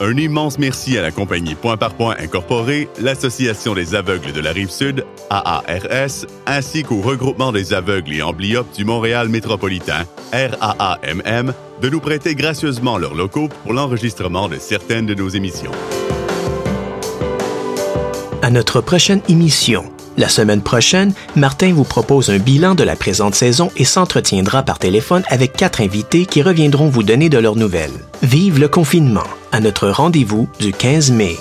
Un immense merci à la compagnie Point par Point Incorporée, l'Association des aveugles de la Rive-Sud, AARS, ainsi qu'au regroupement des aveugles et amblyopes du Montréal métropolitain, RAAMM, de nous prêter gracieusement leurs locaux pour l'enregistrement de certaines de nos émissions. À notre prochaine émission. La semaine prochaine, Martin vous propose un bilan de la présente saison et s'entretiendra par téléphone avec quatre invités qui reviendront vous donner de leurs nouvelles. Vive le confinement! À notre rendez-vous du 15 mai.